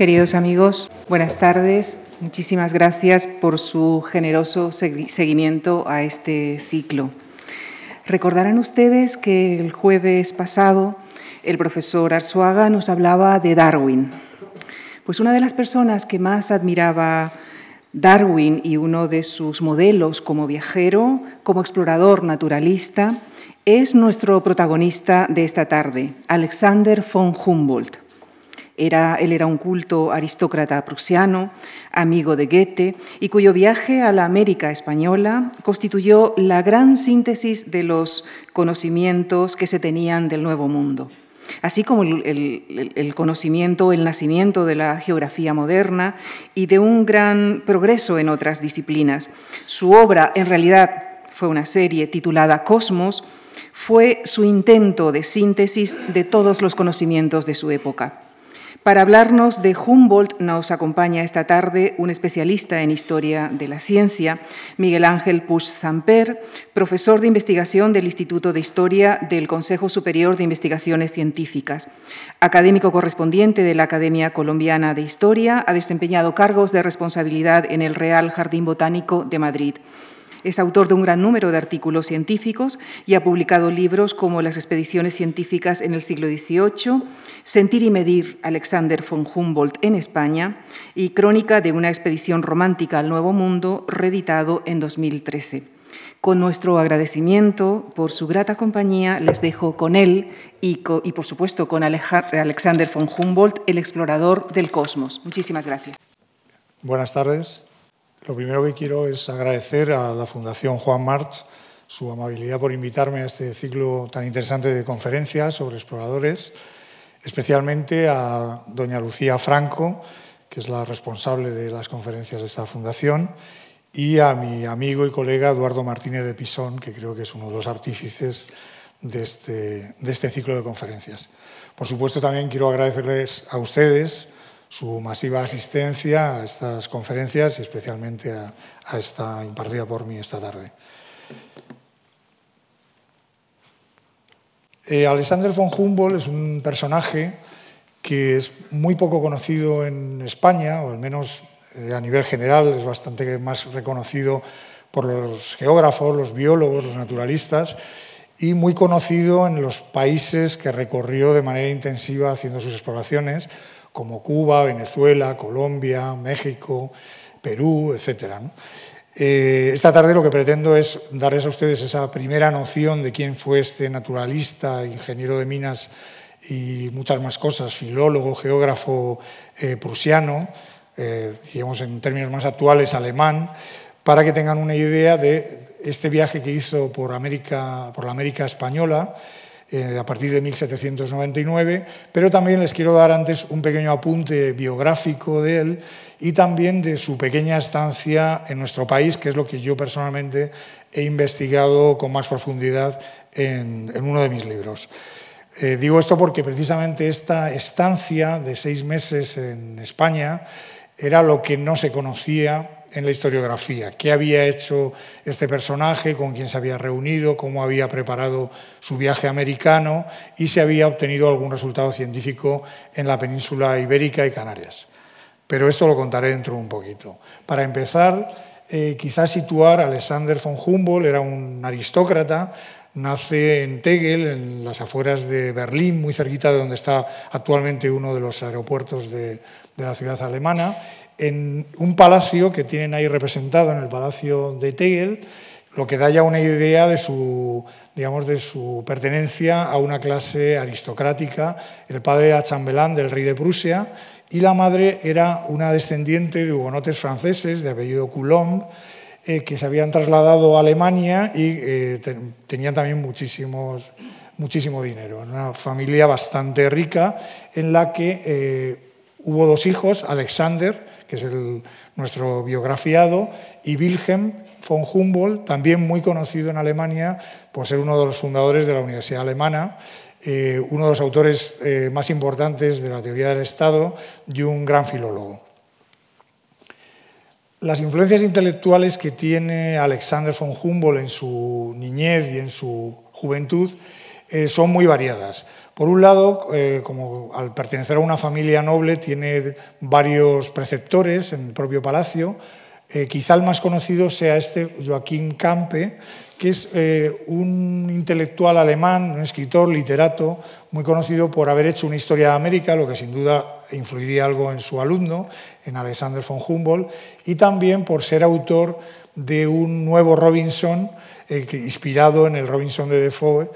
Queridos amigos, buenas tardes. Muchísimas gracias por su generoso seguimiento a este ciclo. Recordarán ustedes que el jueves pasado el profesor Arzuaga nos hablaba de Darwin. Pues una de las personas que más admiraba Darwin y uno de sus modelos como viajero, como explorador naturalista, es nuestro protagonista de esta tarde, Alexander von Humboldt. Era, él era un culto aristócrata prusiano, amigo de Goethe, y cuyo viaje a la América española constituyó la gran síntesis de los conocimientos que se tenían del Nuevo Mundo así como el, el, conocimiento, el nacimiento de la geografía moderna y de un gran progreso en otras disciplinas. Su obra, en realidad, fue una serie titulada Cosmos, fue su intento de síntesis de todos los conocimientos de su época. Para hablarnos de Humboldt nos acompaña esta tarde un especialista en historia de la ciencia, Miguel Ángel Puig Samper, profesor de investigación del Instituto de Historia del Consejo Superior de Investigaciones Científicas. Académico correspondiente de la Academia Colombiana de Historia, ha desempeñado cargos de responsabilidad en el Real Jardín Botánico de Madrid. Es autor de un gran número de artículos científicos y ha publicado libros como Las expediciones científicas en el siglo XVIII, Sentir y medir Alexander von Humboldt en España y Crónica de una expedición romántica al Nuevo Mundo, reeditado en 2013. Con nuestro agradecimiento por su grata compañía, les dejo con él y, por supuesto con Alexander von Humboldt, el explorador del cosmos. Muchísimas gracias. Buenas tardes. Lo primero que quiero es agradecer a la Fundación Juan March su amabilidad por invitarme a este ciclo tan interesante de conferencias sobre exploradores, especialmente a doña Lucía Franco, que es la responsable de las conferencias de esta fundación, y a mi amigo y colega Eduardo Martínez de Pisón, que creo que es uno de los artífices de este, de este ciclo de conferencias. Por supuesto, también quiero agradecerles a ustedes su masiva asistencia a estas conferencias y especialmente a, esta impartida por mí esta tarde. Eh, von Humboldt es un personaje que es muy poco conocido en España, o al menos eh, a nivel general es bastante más reconocido por los geógrafos, los biólogos, los naturalistas, y muy conocido en los países que recorrió de manera intensiva haciendo sus exploraciones, como Cuba, Venezuela, Colombia, México, Perú, etc. Eh, esta tarde lo que pretendo es darles a ustedes esa primera noción de quién fue este naturalista, ingeniero de minas y muchas más cosas, filólogo, geógrafo eh, prusiano, eh, digamos en términos más actuales alemán, para que tengan una idea de este viaje que hizo por, América, por la América española eh, a partir de 1799, pero también les quiero dar antes un pequeño apunte biográfico de él y también de su pequeña estancia en nuestro país, que es lo que yo personalmente he investigado con más profundidad en, uno de mis libros. Eh, digo esto porque precisamente esta estancia de seis meses en España era lo que no se conocía en la historiografía, qué había hecho este personaje, con quién se había reunido, cómo había preparado su viaje americano y si había obtenido algún resultado científico en la península ibérica y Canarias. Pero esto lo contaré dentro de un poquito. Para empezar, eh, quizás situar a Alexander von Humboldt, era un aristócrata, nace en Tegel, en las afueras de Berlín, muy cerquita de donde está actualmente uno de los aeropuertos de, de la ciudad alemana, en un palacio que tienen ahí representado en el Palacio de Tegel, lo que da ya una idea de su, digamos, de su pertenencia a una clase aristocrática. El padre era chambelán del rey de Prusia y la madre era una descendiente de hugonotes franceses de apellido Coulomb, eh, que se habían trasladado a Alemania y eh, tenían también muchísimos, muchísimo dinero. Una familia bastante rica en la que eh, hubo dos hijos, Alexander, que es nuestro biografiado, y Wilhelm von Humboldt, también muy conocido en Alemania por ser uno de los fundadores de la Universidad Alemana, eh, uno de los autores eh, más importantes de la teoría del Estado y un gran filólogo. Las influencias intelectuales que tiene Alexander von Humboldt en su niñez y en su juventud eh, son muy variadas. Por un lado, eh, como al pertenecer a una familia noble, tiene varios preceptores en el propio palacio. Eh, quizá el más conocido sea este Joaquín Campe, que es eh, un intelectual alemán, un escritor, literato, muy conocido por haber hecho una historia de América, lo que sin duda influiría algo en su alumno, en Alexander von Humboldt, y también por ser autor de un nuevo Robinson, inspirado en el Robinson de Defoe,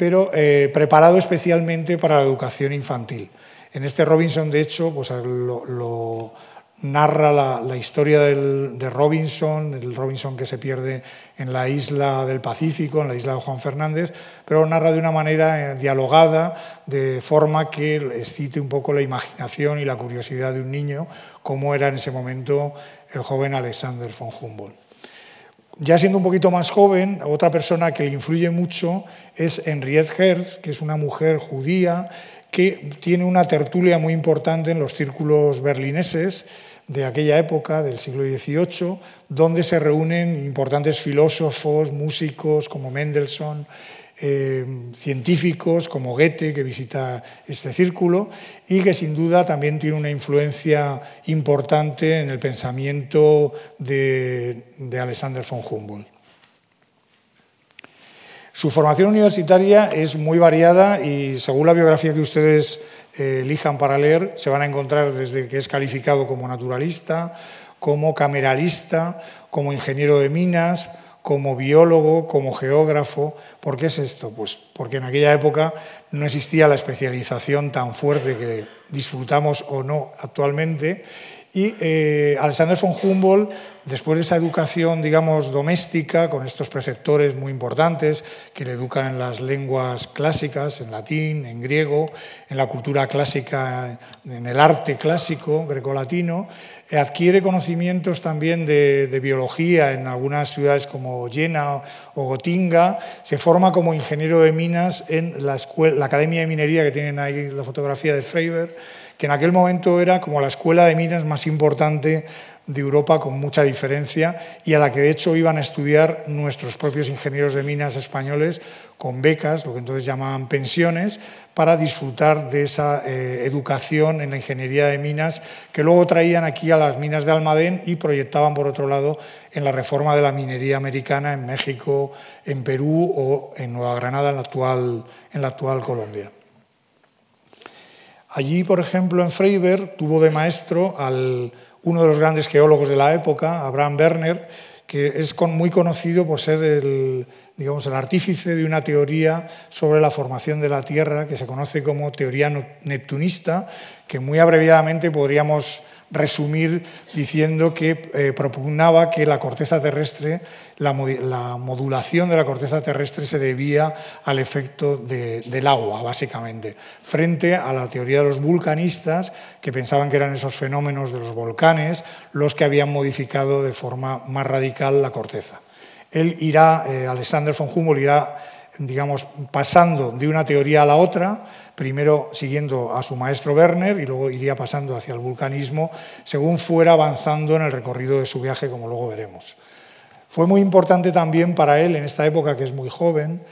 pero eh, preparado especialmente para la educación infantil. En este Robinson, de hecho, pues lo narra la, historia de Robinson, el Robinson que se pierde en la isla del Pacífico, en la isla de Juan Fernández, pero narra de una manera eh, dialogada, de forma que excite un poco la imaginación y la curiosidad de un niño, como era en ese momento el joven Alexander von Humboldt. Ya siendo un poquito más joven, otra persona que le influye mucho es Henriette Herz, que es una mujer judía que tiene una tertulia muy importante en los círculos berlineses, de aquella época, del siglo XVIII, donde se reúnen importantes filósofos, músicos como Mendelssohn, eh, científicos como Goethe, que visita este círculo, y que sin duda también tiene una influencia importante en el pensamiento de, de Alexander von Humboldt. Su formación universitaria es muy variada y según la biografía que ustedes eh, elijan para leer, se van a encontrar desde que es calificado como naturalista, como cameralista, como ingeniero de minas, como biólogo, como geógrafo. ¿Por qué es esto? Pues porque en aquella época no existía la especialización tan fuerte que disfrutamos o no actualmente y eh, Alexander von Humboldt, después de esa educación, digamos, doméstica, con estos preceptores muy importantes que le educan en las lenguas clásicas, en latín, en griego, en la cultura clásica, en el arte clásico grecolatino, adquiere conocimientos también de, biología en algunas ciudades como Jena o Gotinga, se forma como ingeniero de minas en la, la Academia de Minería que tienen ahí la fotografía de Freiberg, que en aquel momento era como la escuela de minas más importante de Europa con mucha diferencia y a la que de hecho iban a estudiar nuestros propios ingenieros de minas españoles con becas, lo que entonces llamaban pensiones, para disfrutar de esa eh, educación en la ingeniería de minas que luego traían aquí a las minas de Almadén y proyectaban por otro lado en la reforma de la minería americana en México, en Perú o en Nueva Granada, en la actual, en la actual Colombia. Allí, por ejemplo, en Freiberg tuvo de maestro al uno de los grandes geólogos de la época, Abraham Werner, que es muy conocido por ser el, digamos, el artífice de una teoría sobre la formación de la Tierra que se conoce como teoría neptunista, que muy abreviadamente podríamos resumir diciendo que eh, propugnaba que la corteza terrestre, la, modulación de la corteza terrestre se debía al efecto del agua, básicamente, frente a la teoría de los vulcanistas, que pensaban que eran esos fenómenos de los volcanes los que habían modificado de forma más radical la corteza. Él irá, eh, Alexander von Humboldt irá, digamos, pasando de una teoría a la otra, primero siguiendo a su maestro Werner y luego iría pasando hacia el vulcanismo según fuera avanzando en el recorrido de su viaje, como luego veremos. Fue muy importante también para él, en esta época que es muy joven,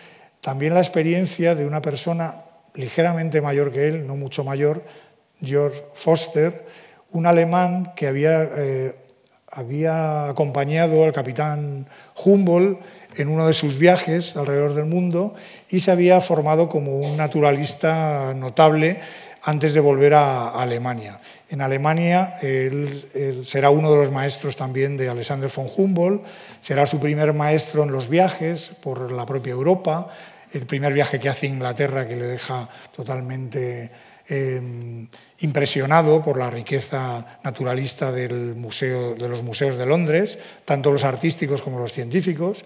también la experiencia de una persona ligeramente mayor que él, no mucho mayor, George Foster, un alemán que había, eh, había acompañado al capitán Humboldt en uno de sus viajes alrededor del mundo y se había formado como un naturalista notable antes de volver a Alemania. En Alemania él, será uno de los maestros también de Alexander von Humboldt, será su primer maestro en los viajes por la propia Europa, el primer viaje que hace Inglaterra que le deja totalmente em, impresionado por la riqueza naturalista del museo, de los museos de Londres, tanto los artísticos como los científicos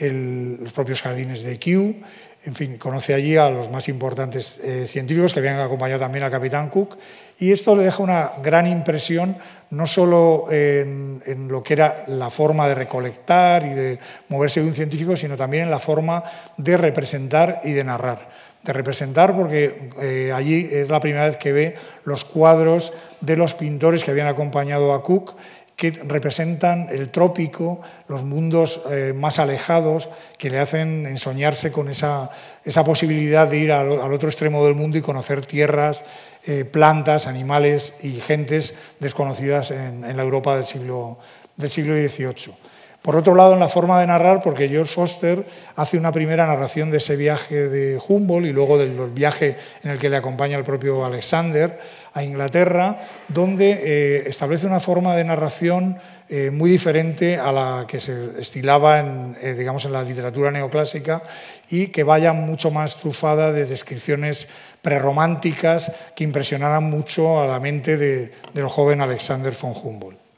los propios jardines de Kew, en fin, conoce allí a los más importantes eh, científicos que habían acompañado también al capitán Cook y esto le deja una gran impresión no solo en, lo que era la forma de recolectar y de moverse de un científico, sino también en la forma de representar y de narrar. De representar porque eh, allí es la primera vez que ve los cuadros de los pintores que habían acompañado a Cook que representan el trópico, los mundos eh, más alejados, que le hacen ensoñarse con esa, esa posibilidad de ir al, otro extremo del mundo y conocer tierras, eh, plantas, animales y gentes desconocidas en, la Europa del siglo, del siglo XVIII. Por otro lado, en la forma de narrar, porque George Foster hace una primera narración de ese viaje de Humboldt y luego del viaje en el que le acompaña el propio Alexander, a Inglaterra, donde eh, establece una forma de narración eh, muy diferente a la que se estilaba en, eh, digamos, en la literatura neoclásica y que vaya mucho más trufada de descripciones prerrománticas que impresionaran mucho a la mente del joven Alexander von Humboldt.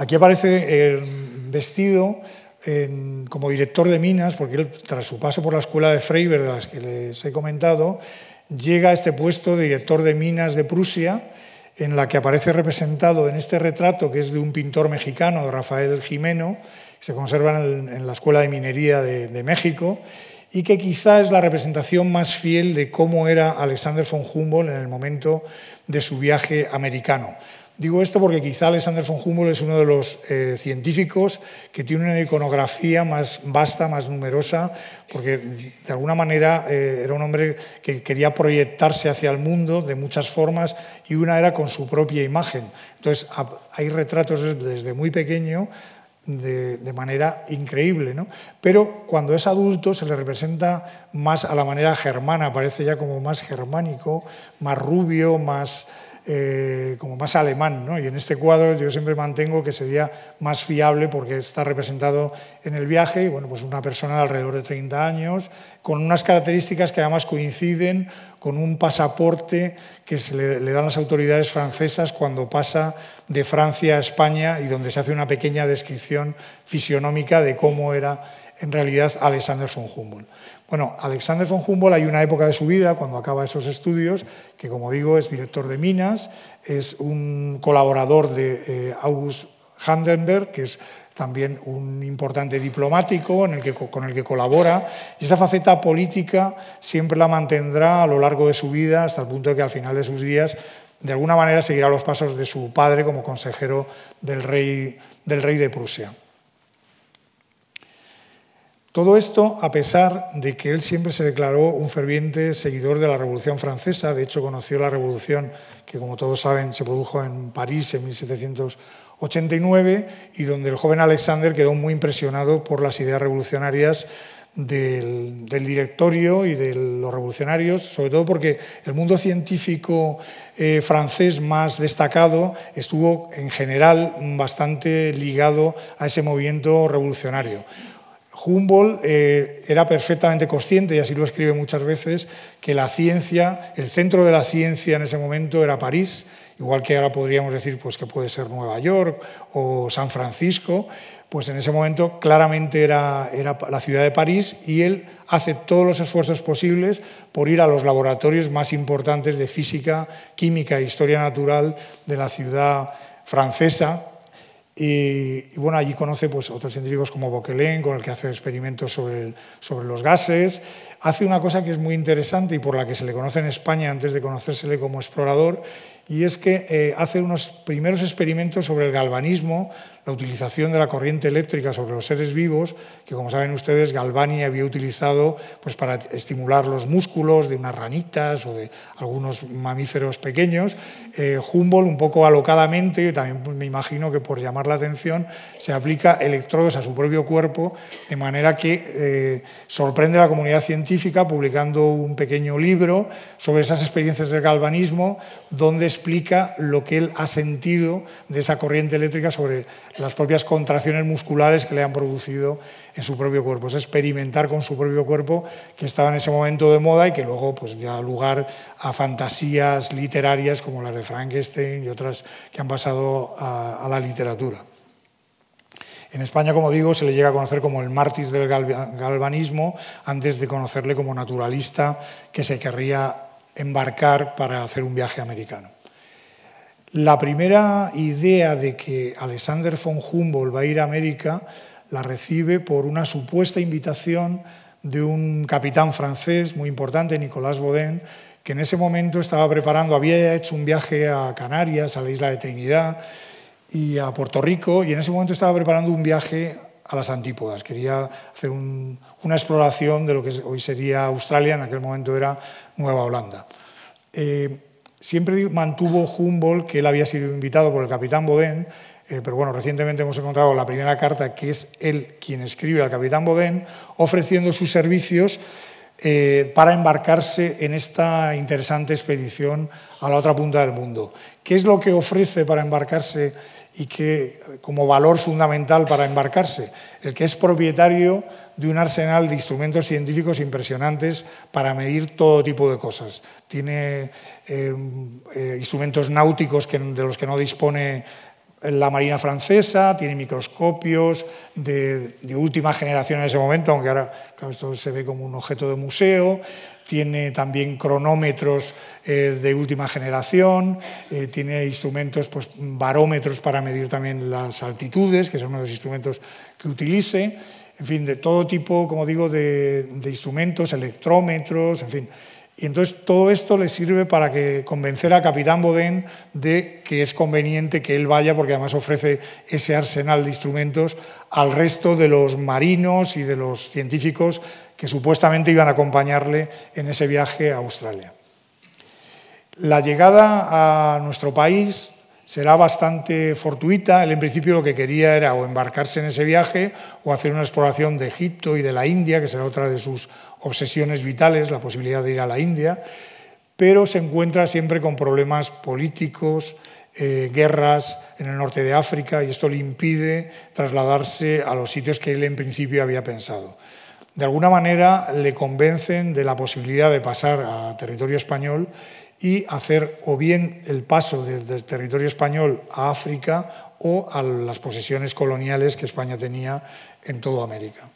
Aquí aparece vestido como director de minas, porque él, tras su paso por la escuela de Freiberg, de las que les he comentado, llega a este puesto de director de minas de Prusia, en la que aparece representado en este retrato, que es de un pintor mexicano, Rafael Jimeno, que se conserva en, la Escuela de Minería de, de, México, y que quizá es la representación más fiel de cómo era Alexander von Humboldt en el momento de su viaje americano. Digo esto porque quizá Alexander von Humboldt es uno de los eh, científicos que tiene una iconografía más vasta, más numerosa, porque de alguna manera eh, era un hombre que quería proyectarse hacia el mundo de muchas formas y una era con su propia imagen. Entonces hay retratos desde muy pequeño de, manera increíble, ¿no? Pero cuando es adulto se le representa más a la manera germana, parece ya como más germánico, más rubio, más eh, como más alemán. ¿no? Y en este cuadro yo siempre mantengo que sería más fiable porque está representado en el viaje, y bueno, pues una persona de alrededor de 30 años, con unas características que además coinciden con un pasaporte que se le, le dan las autoridades francesas cuando pasa de Francia a España y donde se hace una pequeña descripción fisionómica de cómo era en realidad Alexander von Humboldt. Bueno, Alexander von Humboldt hay una época de su vida, cuando acaba esos estudios, que como digo es director de minas, es un colaborador de eh, August Handenberg, que es también un importante diplomático en el que, con el que colabora, y esa faceta política siempre la mantendrá a lo largo de su vida, hasta el punto de que al final de sus días, de alguna manera, seguirá los pasos de su padre como consejero del rey, del rey de Prusia. Todo esto a pesar de que él siempre se declaró un ferviente seguidor de la Revolución Francesa, de hecho conoció la revolución que como todos saben se produjo en París en 1789 y donde el joven Alexander quedó muy impresionado por las ideas revolucionarias del, directorio y de los revolucionarios, sobre todo porque el mundo científico eh, francés más destacado estuvo en general bastante ligado a ese movimiento revolucionario. Humboldt eh, era perfectamente consciente, y así lo escribe muchas veces, que la ciencia, el centro de la ciencia en ese momento era París, igual que ahora podríamos decir pues, que puede ser Nueva York o San Francisco, pues en ese momento claramente era, era la ciudad de París y él hace todos los esfuerzos posibles por ir a los laboratorios más importantes de física, química e historia natural de la ciudad francesa, y, bueno, allí conoce pues, otros científicos como Boquelin, con el que hace experimentos sobre, sobre los gases. Hace una cosa que es muy interesante y por la que se le conoce en España antes de conocérsele como explorador, y es que eh, hace unos primeros experimentos sobre el galvanismo, la utilización de la corriente eléctrica sobre los seres vivos, que como saben ustedes, Galvani había utilizado pues, para estimular los músculos de unas ranitas o de algunos mamíferos pequeños. Eh, Humboldt, un poco alocadamente, también me imagino que por llamar la atención, se aplica electrodos a su propio cuerpo, de manera que eh, sorprende a la comunidad científica publicando un pequeño libro sobre esas experiencias del galvanismo, donde explica lo que él ha sentido de esa corriente eléctrica sobre las propias contracciones musculares que le han producido en su propio cuerpo. Es experimentar con su propio cuerpo que estaba en ese momento de moda y que luego pues, da lugar a fantasías literarias como las de Frankenstein y otras que han pasado a, a la literatura. En España, como digo, se le llega a conocer como el mártir del galvanismo antes de conocerle como naturalista que se querría embarcar para hacer un viaje americano. La primera idea de que Alexander von Humboldt va a ir a América la recibe por una supuesta invitación de un capitán francés muy importante, Nicolas Baudin, que en ese momento estaba preparando, había hecho un viaje a Canarias, a la isla de Trinidad, y a Puerto Rico y en ese momento estaba preparando un viaje a las antípodas. Quería hacer una exploración de lo que hoy sería Australia, en aquel momento era Nueva Holanda. Eh, siempre mantuvo Humboldt que él había sido invitado por el capitán Baudin, eh, pero bueno, recientemente hemos encontrado la primera carta que es él quien escribe al capitán Baudin ofreciendo sus servicios eh, para embarcarse en esta interesante expedición a la otra punta del mundo. ¿Qué es lo que ofrece para embarcarse y que como valor fundamental para embarcarse? El que es propietario de un arsenal de instrumentos científicos impresionantes para medir todo tipo de cosas. Tiene eh, eh, instrumentos náuticos que, de los que no dispone la Marina francesa, tiene microscopios de, última generación en ese momento, aunque ahora esto se ve como un objeto de museo, tiene también cronómetros eh, de última generación, tiene instrumentos, pues, barómetros para medir también las altitudes, que es uno de los instrumentos que utilice, en fin, de todo tipo, como digo, de, de instrumentos, electrómetros, en fin. Y entonces todo esto le sirve para que convencer a Capitán Bodén de que es conveniente que él vaya, porque además ofrece ese arsenal de instrumentos al resto de los marinos y de los científicos que supuestamente iban a acompañarle en ese viaje a Australia. La llegada a nuestro país será bastante fortuita. Él en principio lo que quería era o embarcarse en ese viaje o hacer una exploración de Egipto y de la India, que será otra de sus obsesiones vitales, la posibilidad de ir a la India, pero se encuentra siempre con problemas políticos, eh, guerras en el norte de África y esto le impide trasladarse a los sitios que él en principio había pensado. De alguna manera le convencen de la posibilidad de pasar a territorio español y hacer o bien el paso desde el territorio español a África o a las posesiones coloniales que España tenía en toda América.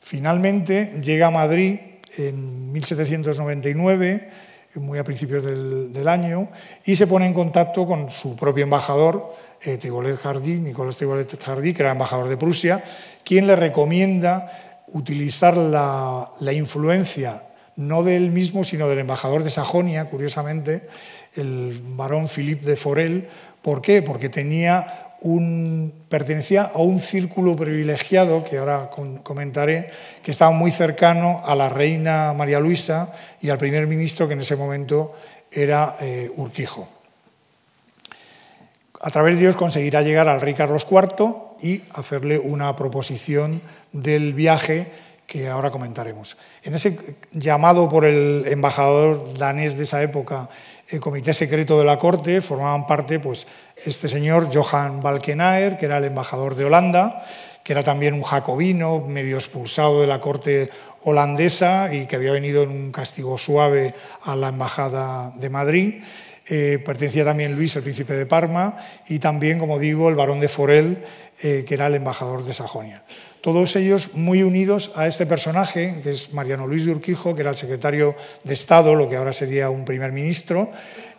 Finalmente llega a Madrid en 1799, muy a principios del, año, y se pone en contacto con su propio embajador, eh, Jardí, Nicolás Tribolet Jardí, que era embajador de Prusia, quien le recomienda utilizar la influencia no de él mismo, sino del embajador de Sajonia, curiosamente, el barón Philippe de Forel. ¿Por qué? Porque tenía un, pertenecía a un círculo privilegiado, que ahora comentaré, que estaba muy cercano a la reina María Luisa y al primer ministro, que en ese momento era eh, Urquijo. A través de Dios conseguirá llegar al rey Carlos IV y hacerle una proposición del viaje que ahora comentaremos. En ese llamado por el embajador danés de esa época, el comité secreto de la corte, formaban parte pues, este señor Johan Balkenaer, que era el embajador de Holanda, que era también un jacobino, medio expulsado de la corte holandesa y que había venido en un castigo suave a la embajada de Madrid. Eh, pertenecía también Luis, el príncipe de Parma, y también, como digo, el barón de Forel, eh, que era el embajador de Sajonia. Todos ellos muy unidos a este personaje, que es Mariano Luis de Urquijo, que era el secretario de Estado, lo que ahora sería un primer ministro,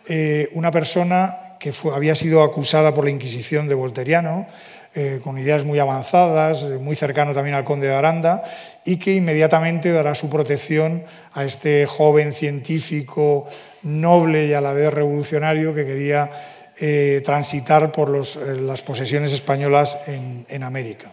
eh, una persona que había sido acusada por la Inquisición de Volteriano, con ideas muy avanzadas, muy cercano también al conde de Aranda, y que inmediatamente dará su protección a este joven científico noble y a la vez revolucionario que quería transitar por las posesiones españolas en América.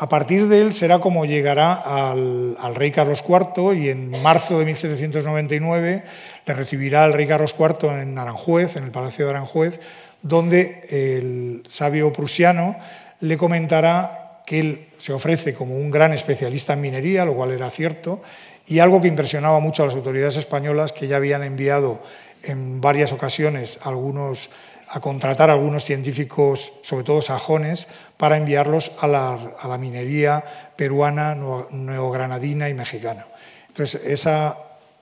A partir de él será como llegará al, rey Carlos IV y en marzo de 1799 le recibirá el rey Carlos IV en Aranjuez, en el Palacio de Aranjuez, donde el sabio prusiano le comentará que él se ofrece como un gran especialista en minería, lo cual era cierto, y algo que impresionaba mucho a las autoridades españolas, que ya habían enviado en varias ocasiones algunos a contratar a algunos científicos, sobre todo sajones, para enviarlos a la, minería peruana, neogranadina y mexicana. Entonces, esa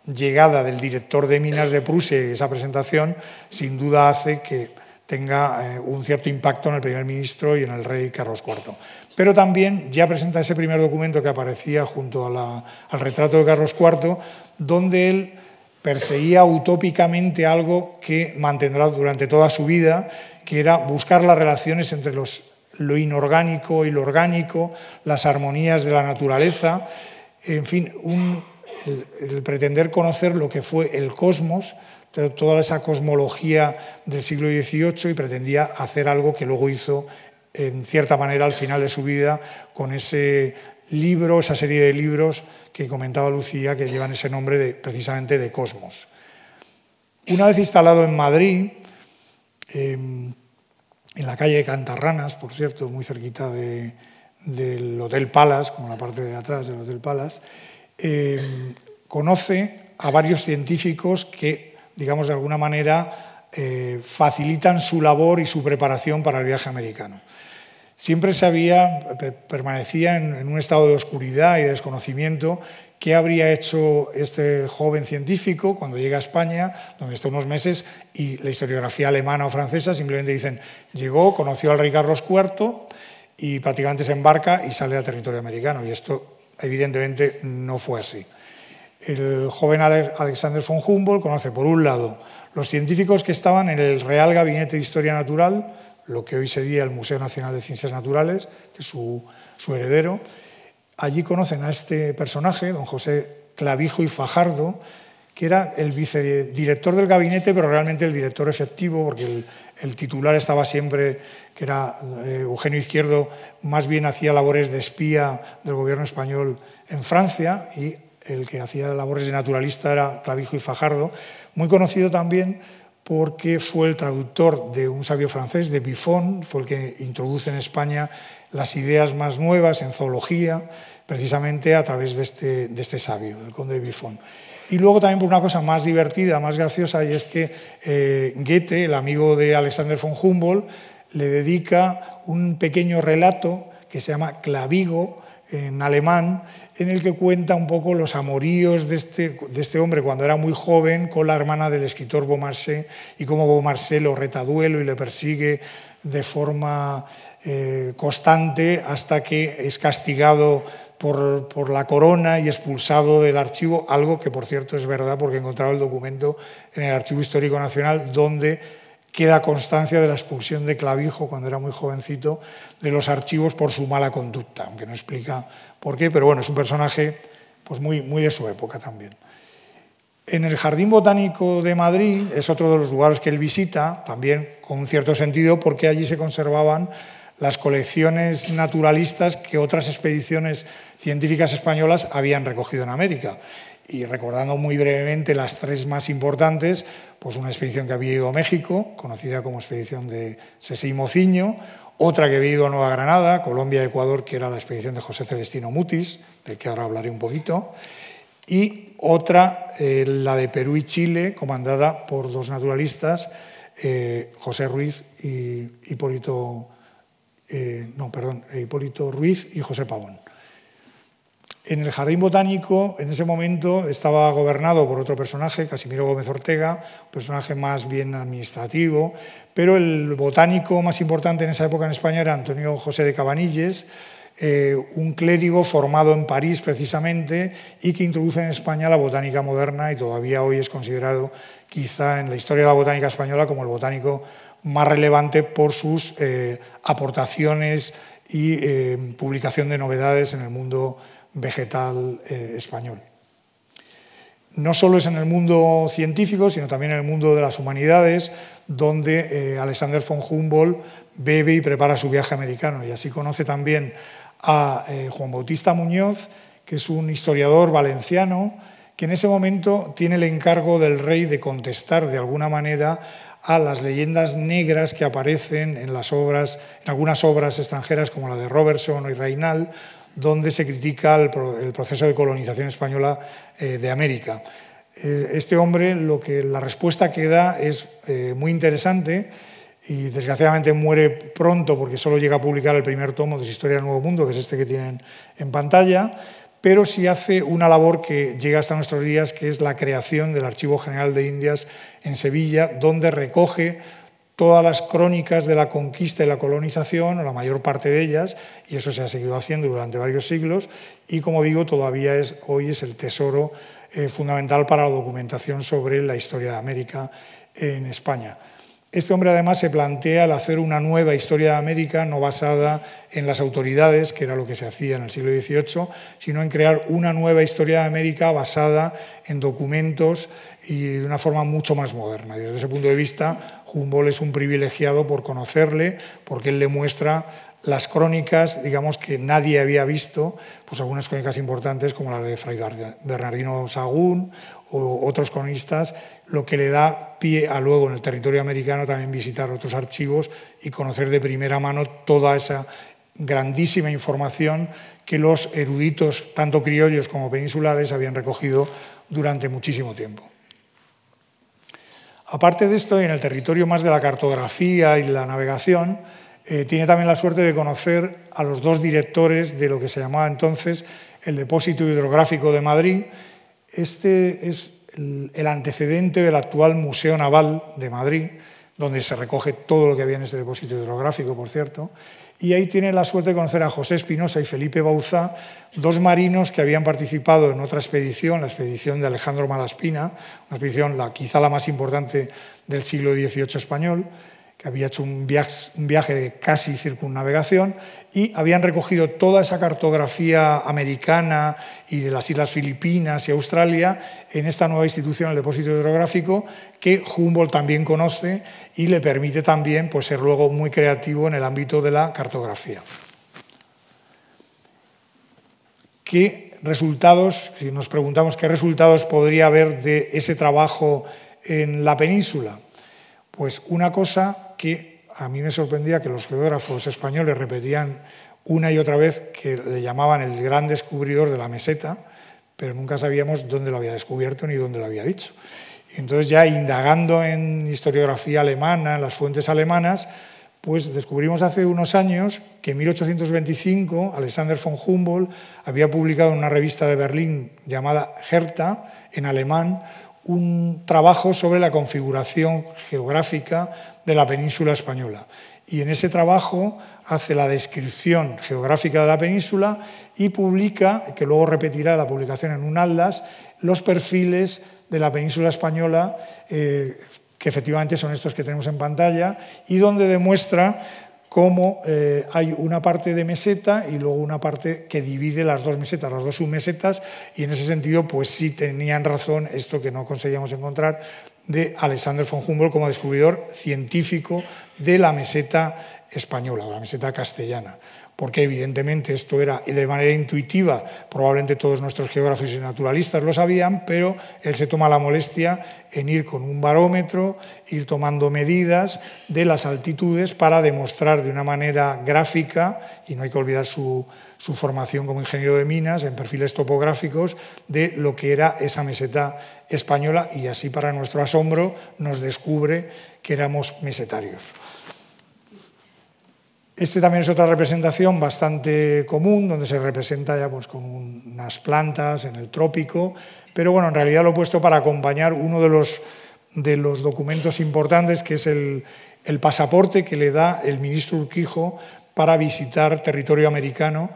llegada del director de minas de Prusia y esa presentación, sin duda hace que tenga eh, un cierto impacto en el primer ministro y en el rey Carlos IV. Pero también ya presenta ese primer documento que aparecía junto al retrato de Carlos IV, donde él perseguía utópicamente algo que mantendrá durante toda su vida, que era buscar las relaciones entre lo inorgánico y lo orgánico, las armonías de la naturaleza, en fin, el, pretender conocer lo que fue el cosmos toda esa cosmología del siglo XVIII y pretendía hacer algo que luego hizo en cierta manera al final de su vida con ese libro, esa serie de libros que comentaba Lucía que llevan ese nombre precisamente de Cosmos. Una vez instalado en Madrid, em, en la calle de Cantarranas, por cierto, muy cerquita del Hotel Palace, como la parte de atrás del Hotel Palace, em, conoce a varios científicos que, digamos, de alguna manera eh, facilitan su labor y su preparación para el viaje americano siempre se había, permanecía en, un estado de oscuridad y de desconocimiento qué habría hecho este joven científico cuando llega a España, donde está unos meses, y la historiografía alemana o francesa simplemente dicen, llegó, conoció al rey Carlos IV y prácticamente se embarca y sale a territorio americano. Y esto evidentemente no fue así. El joven Alexander von Humboldt conoce, por un lado, los científicos que estaban en el Real Gabinete de Historia Natural, lo que hoy sería el Museo Nacional de Ciencias Naturales, que es su, heredero. Allí conocen a este personaje, don José Clavijo y Fajardo, que era el vicedirector del gabinete, pero realmente el director efectivo, porque el, titular estaba siempre, que era eh, Eugenio Izquierdo, más bien hacía labores de espía del gobierno español en Francia, y el que hacía labores de naturalista era Clavijo y Fajardo, muy conocido también porque fue el traductor de un sabio francés, de Buffon, fue el que introduce en España las ideas más nuevas en zoología, precisamente a través de este, de este sabio, del conde de Buffon. Y luego también por una cosa más divertida, más graciosa, y es que eh, Goethe, el amigo de Alexander von Humboldt, le dedica un pequeño relato que se llama Clavigo, en alemán, en el que cuenta un poco los amoríos de este, de este hombre cuando era muy joven con la hermana del escritor Beaumarchais y cómo Beaumarchais lo reta duelo y le persigue de forma eh, constante hasta que es castigado por, por, la corona y expulsado del archivo, algo que por cierto es verdad porque he encontrado el documento en el Archivo Histórico Nacional donde queda constancia de la expulsión de Clavijo cuando era muy jovencito de los archivos por su mala conducta, aunque no explica por qué, pero bueno, es un personaje pues muy, muy de su época también. En el Jardín Botánico de Madrid es otro de los lugares que él visita, también con un cierto sentido, porque allí se conservaban las colecciones naturalistas que otras expediciones científicas españolas habían recogido en América y recordando muy brevemente las tres más importantes, pues una expedición que había ido a México, conocida como expedición de Sese y Mociño, otra que había ido a Nueva Granada, Colombia, Ecuador, que era la expedición de José Celestino Mutis, del que ahora hablaré un poquito, y otra, eh, la de Perú y Chile, comandada por dos naturalistas, eh, José Ruiz y Hipólito, eh, no, perdón, Hipólito Ruiz y José Pavón. En el Jardín Botánico, en ese momento, estaba gobernado por otro personaje, Casimiro Gómez Ortega, un personaje más bien administrativo, pero el botánico más importante en esa época en España era Antonio José de Cabanilles, eh, un clérigo formado en París precisamente y que introduce en España la botánica moderna y todavía hoy es considerado quizá en la historia de la botánica española como el botánico más relevante por sus eh, aportaciones y eh, publicación de novedades en el mundo vegetal eh, español. No solo es en el mundo científico, sino también en el mundo de las humanidades, donde eh, Alexander von Humboldt bebe y prepara su viaje americano. Y así conoce también a eh, Juan Bautista Muñoz, que es un historiador valenciano, que en ese momento tiene el encargo del rey de contestar de alguna manera a las leyendas negras que aparecen en las obras, en algunas obras extranjeras como la de Robertson y Reinald, donde se critica el, proceso de colonización española eh, de América. Eh, este hombre, lo que la respuesta que da es eh, muy interesante y desgraciadamente muere pronto porque solo llega a publicar el primer tomo de su Historia del Nuevo Mundo, que es este que tienen en pantalla, pero sí hace una labor que llega hasta nuestros días, que es la creación del Archivo General de Indias en Sevilla, donde recoge todas las crónicas de la conquista y la colonización, o la mayor parte de ellas, y eso se ha seguido haciendo durante varios siglos, y como digo, todavía es, hoy es el tesoro eh, fundamental para la documentación sobre la historia de América en España. Este hombre además se plantea el hacer una nueva historia de América no basada en las autoridades, que era lo que se hacía en el siglo XVIII, sino en crear una nueva historia de América basada en documentos y de una forma mucho más moderna. Y desde ese punto de vista, Humboldt es un privilegiado por conocerle, porque él le muestra las crónicas, digamos, que nadie había visto, pues algunas crónicas importantes como las de Fray Bernardino Sagún o otros cronistas, lo que le da pie a luego en el territorio americano también visitar otros archivos y conocer de primera mano toda esa grandísima información que los eruditos, tanto criollos como peninsulares, habían recogido durante muchísimo tiempo. Aparte de esto, en el territorio más de la cartografía y la navegación, eh, tiene también la suerte de conocer a los dos directores de lo que se llamaba entonces el Depósito Hidrográfico de Madrid. Este es el antecedente del actual Museo Naval de Madrid, donde se recoge todo lo que había en este depósito hidrográfico, por cierto. Y ahí tiene la suerte de conocer a José Espinosa y Felipe Bauzá, dos marinos que habían participado en otra expedición, la expedición de Alejandro Malaspina, una expedición la, quizá la más importante del siglo XVIII español, que había hecho un viaje, de casi circunnavegación y habían recogido toda esa cartografía americana y de las islas Filipinas y Australia en esta nueva institución, el depósito hidrográfico, que Humboldt también conoce y le permite también pues, ser luego muy creativo en el ámbito de la cartografía. ¿Qué resultados, si nos preguntamos qué resultados podría haber de ese trabajo en la península? Pues una cosa que a mí me sorprendía que los geógrafos españoles repetían una y otra vez que le llamaban el gran descubridor de la meseta, pero nunca sabíamos dónde lo había descubierto ni dónde lo había dicho. entonces ya indagando en historiografía alemana, en las fuentes alemanas, pues descubrimos hace unos años que en 1825 Alexander von Humboldt había publicado en una revista de Berlín llamada Hertha, en alemán, un trabajo sobre la configuración geográfica de la península española. Y en ese trabajo hace la descripción geográfica de la península y publica, que luego repetirá la publicación en un atlas, los perfiles de la península española, eh, que efectivamente son estos que tenemos en pantalla, y donde demuestra cómo eh, hay una parte de meseta y luego una parte que divide las dos mesetas, las dos submesetas, y en ese sentido, pues sí tenían razón esto que no conseguíamos encontrar de Alexander von Humboldt como descubridor científico de la meseta española, de la meseta castellana porque evidentemente esto era de manera intuitiva, probablemente todos nuestros geógrafos y naturalistas lo sabían, pero él se toma la molestia en ir con un barómetro, ir tomando medidas de las altitudes para demostrar de una manera gráfica, y no hay que olvidar su, su formación como ingeniero de minas en perfiles topográficos, de lo que era esa meseta española, y así para nuestro asombro nos descubre que éramos mesetarios. Este también es otra representación bastante común, donde se representa ya pues, con unas plantas en el trópico, pero bueno, en realidad lo he puesto para acompañar uno de los, de los documentos importantes, que es el, el pasaporte que le da el ministro Urquijo para visitar territorio americano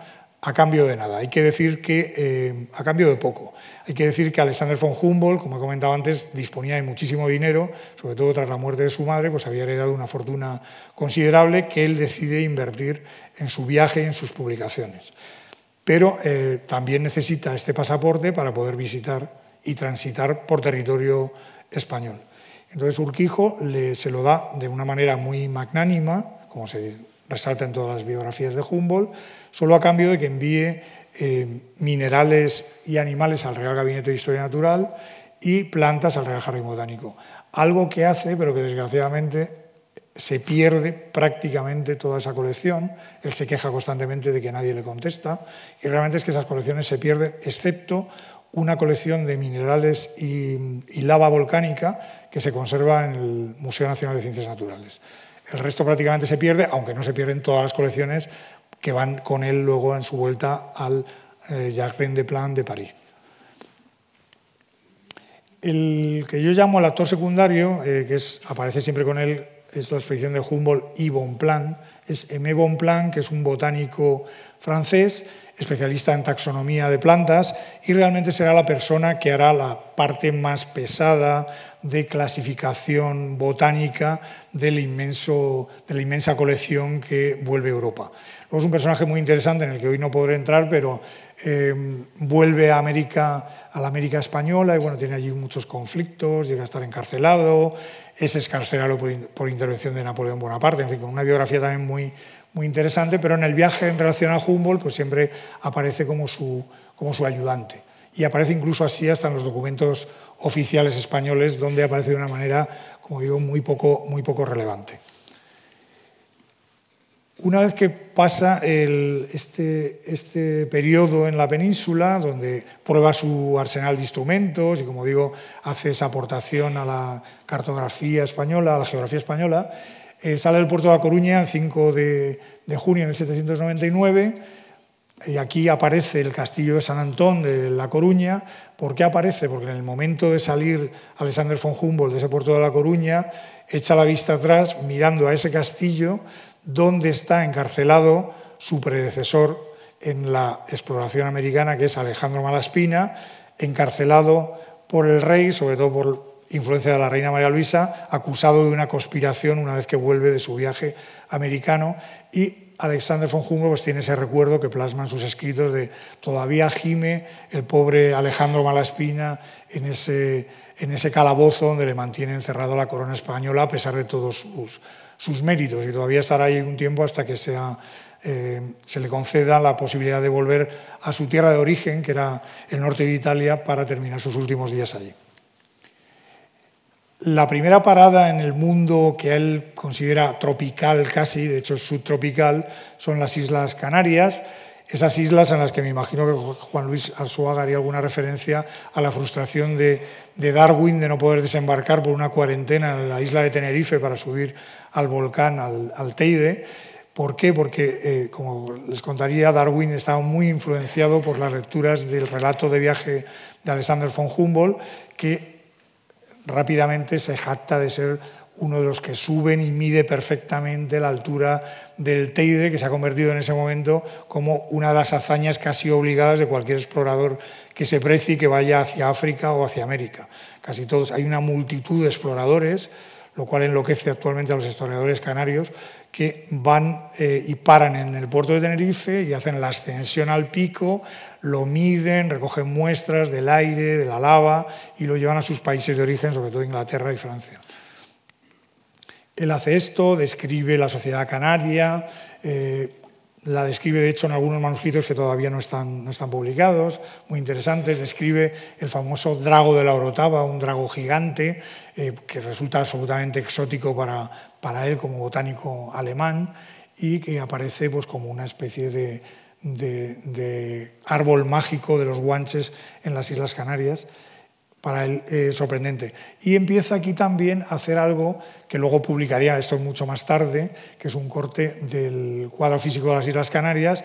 a cambio de nada. Hay que decir que, eh, a cambio de poco, hay que decir que Alexander von Humboldt, como he comentado antes, disponía de muchísimo dinero, sobre todo tras la muerte de su madre, pues había heredado una fortuna considerable que él decide invertir en su viaje y en sus publicaciones. Pero eh, también necesita este pasaporte para poder visitar y transitar por territorio español. Entonces Urquijo se lo da de una manera muy magnánima, como se resalta en todas las biografías de Humboldt, solo a cambio de que envíe eh, minerales y animales al Real Gabinete de Historia Natural y plantas al Real Jardín Botánico. Algo que hace, pero que desgraciadamente se pierde prácticamente toda esa colección. Él se queja constantemente de que nadie le contesta y realmente es que esas colecciones se pierden, excepto una colección de minerales y, y lava volcánica que se conserva en el Museo Nacional de Ciencias Naturales. El resto prácticamente se pierde, aunque no se pierden todas las colecciones que van con él luego en su vuelta al eh, Jardin de Plan de París. El que yo llamo el actor secundario, eh, que es, aparece siempre con él, es la expedición de Humboldt y Bonpland. Es Aimé Bonpland, que es un botánico francés, especialista en taxonomía de plantas, y realmente será la persona que hará la parte más pesada de clasificación botánica inmenso, de la inmensa colección que vuelve Europa. Luego es un personaje muy interesante en el que hoy no podré entrar, pero eh, vuelve a América, a la América española y bueno, tiene allí muchos conflictos, llega a estar encarcelado, es escarcelado por, por intervención de Napoleón Bonaparte, en fin, con una biografía también muy, muy interesante, pero en el viaje en relación a Humboldt pues siempre aparece como su, como su ayudante. Y aparece incluso así hasta en los documentos oficiales españoles, donde aparece de una manera, como digo, muy poco, muy poco relevante. Una vez que pasa este, este periodo en la península, donde prueba su arsenal de instrumentos y, como digo, hace esa aportación a la cartografía española, a la geografía española, eh, sale del puerto de La Coruña el 5 de, junio de 1799 y aquí aparece el castillo de San Antón de La Coruña. ¿Por qué aparece? Porque en el momento de salir Alexander von Humboldt de ese puerto de La Coruña, echa la vista atrás mirando a ese castillo donde está encarcelado su predecesor en la exploración americana, que es Alejandro Malaspina, encarcelado por el rey, sobre todo por influencia de la reina María Luisa, acusado de una conspiración una vez que vuelve de su viaje americano y Alexander von Humboldt pues, tiene ese recuerdo que plasma en sus escritos de todavía gime el pobre Alejandro Malaspina en ese, en ese calabozo donde le mantiene encerrado la corona española a pesar de todos sus, sus méritos y todavía estará ahí un tiempo hasta que sea, eh, se le conceda la posibilidad de volver a su tierra de origen, que era el norte de Italia, para terminar sus últimos días allí. La primera parada en el mundo que él considera tropical casi, de hecho subtropical, son las Islas Canarias, esas islas en las que me imagino que Juan Luis Arzuaga haría alguna referencia a la frustración de, Darwin de no poder desembarcar por una cuarentena en la isla de Tenerife para subir al volcán, al, Teide. ¿Por qué? Porque, eh, como les contaría, Darwin estaba muy influenciado por las lecturas del relato de viaje de Alexander von Humboldt, que rápidamente se jacta de ser uno de los que suben y mide perfectamente la altura del Teide, que se ha convertido en ese momento como una de las hazañas casi obligadas de cualquier explorador que se precie que vaya hacia África o hacia América. Casi todos, hay una multitud de exploradores, lo cual enloquece actualmente a los historiadores canarios, que van eh, y paran en el puerto de Tenerife y hacen la ascensión al pico, lo miden, recogen muestras del aire, de la lava y lo llevan a sus países de origen, sobre todo Inglaterra y Francia. Él hace esto, describe la sociedad canaria, eh, la describe de hecho en algunos manuscritos que todavía no están, no están publicados, muy interesantes, describe el famoso drago de la Orotava, un drago gigante eh, que resulta absolutamente exótico para, para él como botánico alemán y que aparece pues, como una especie de, de, árbol mágico de los guanches en las Islas Canarias para él es sorprendente. Y empieza aquí también a hacer algo que luego publicaría, esto mucho más tarde, que es un corte del cuadro físico de las Islas Canarias,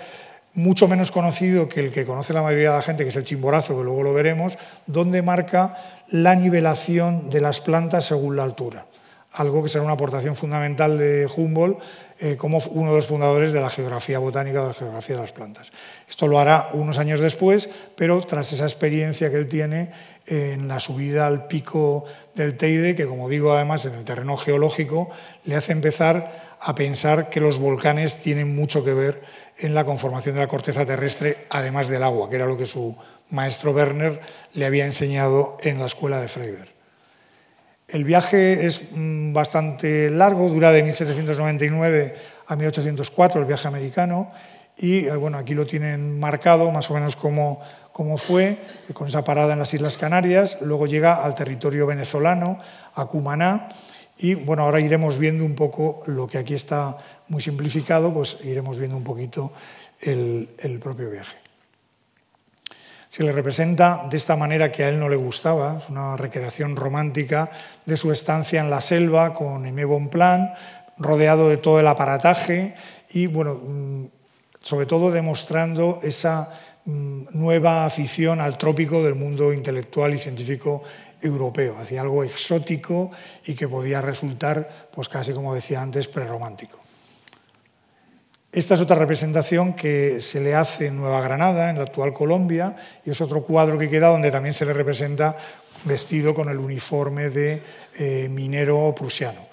mucho menos conocido que el que conoce la mayoría de la gente, que es el chimborazo, que luego lo veremos, donde marca la nivelación de las plantas según la altura. Algo que será una aportación fundamental de Humboldt eh, como uno de los fundadores de la geografía botánica, de la geografía de las plantas. Esto lo hará unos años después, pero tras esa experiencia que él tiene en la subida al pico del Teide, que como digo además en el terreno geológico, le hace empezar a pensar que los volcanes tienen mucho que ver en la conformación de la corteza terrestre, además del agua, que era lo que su maestro Werner le había enseñado en la escuela de Freiberg. El viaje es mm, bastante largo, dura de 1799 a 1804, el viaje americano, y eh, bueno, aquí lo tienen marcado más o menos como, como fue, con esa parada en las Islas Canarias, luego llega al territorio venezolano, a Cumaná, y bueno, ahora iremos viendo un poco lo que aquí está muy simplificado, pues iremos viendo un poquito el propio viaje. Se le representa de esta manera que a él no le gustaba, es una recreación romántica de su estancia en la selva con Aimé Bonplan, rodeado de todo el aparataje y, bueno, mm, sobre todo demostrando esa nueva afición al trópico del mundo intelectual y científico europeo, hacia algo exótico y que podía resultar, pues casi como decía antes, prerromántico. Esta es otra representación que se le hace en Nueva Granada, en la actual Colombia, y es otro cuadro que queda donde también se le representa vestido con el uniforme de eh, minero prusiano.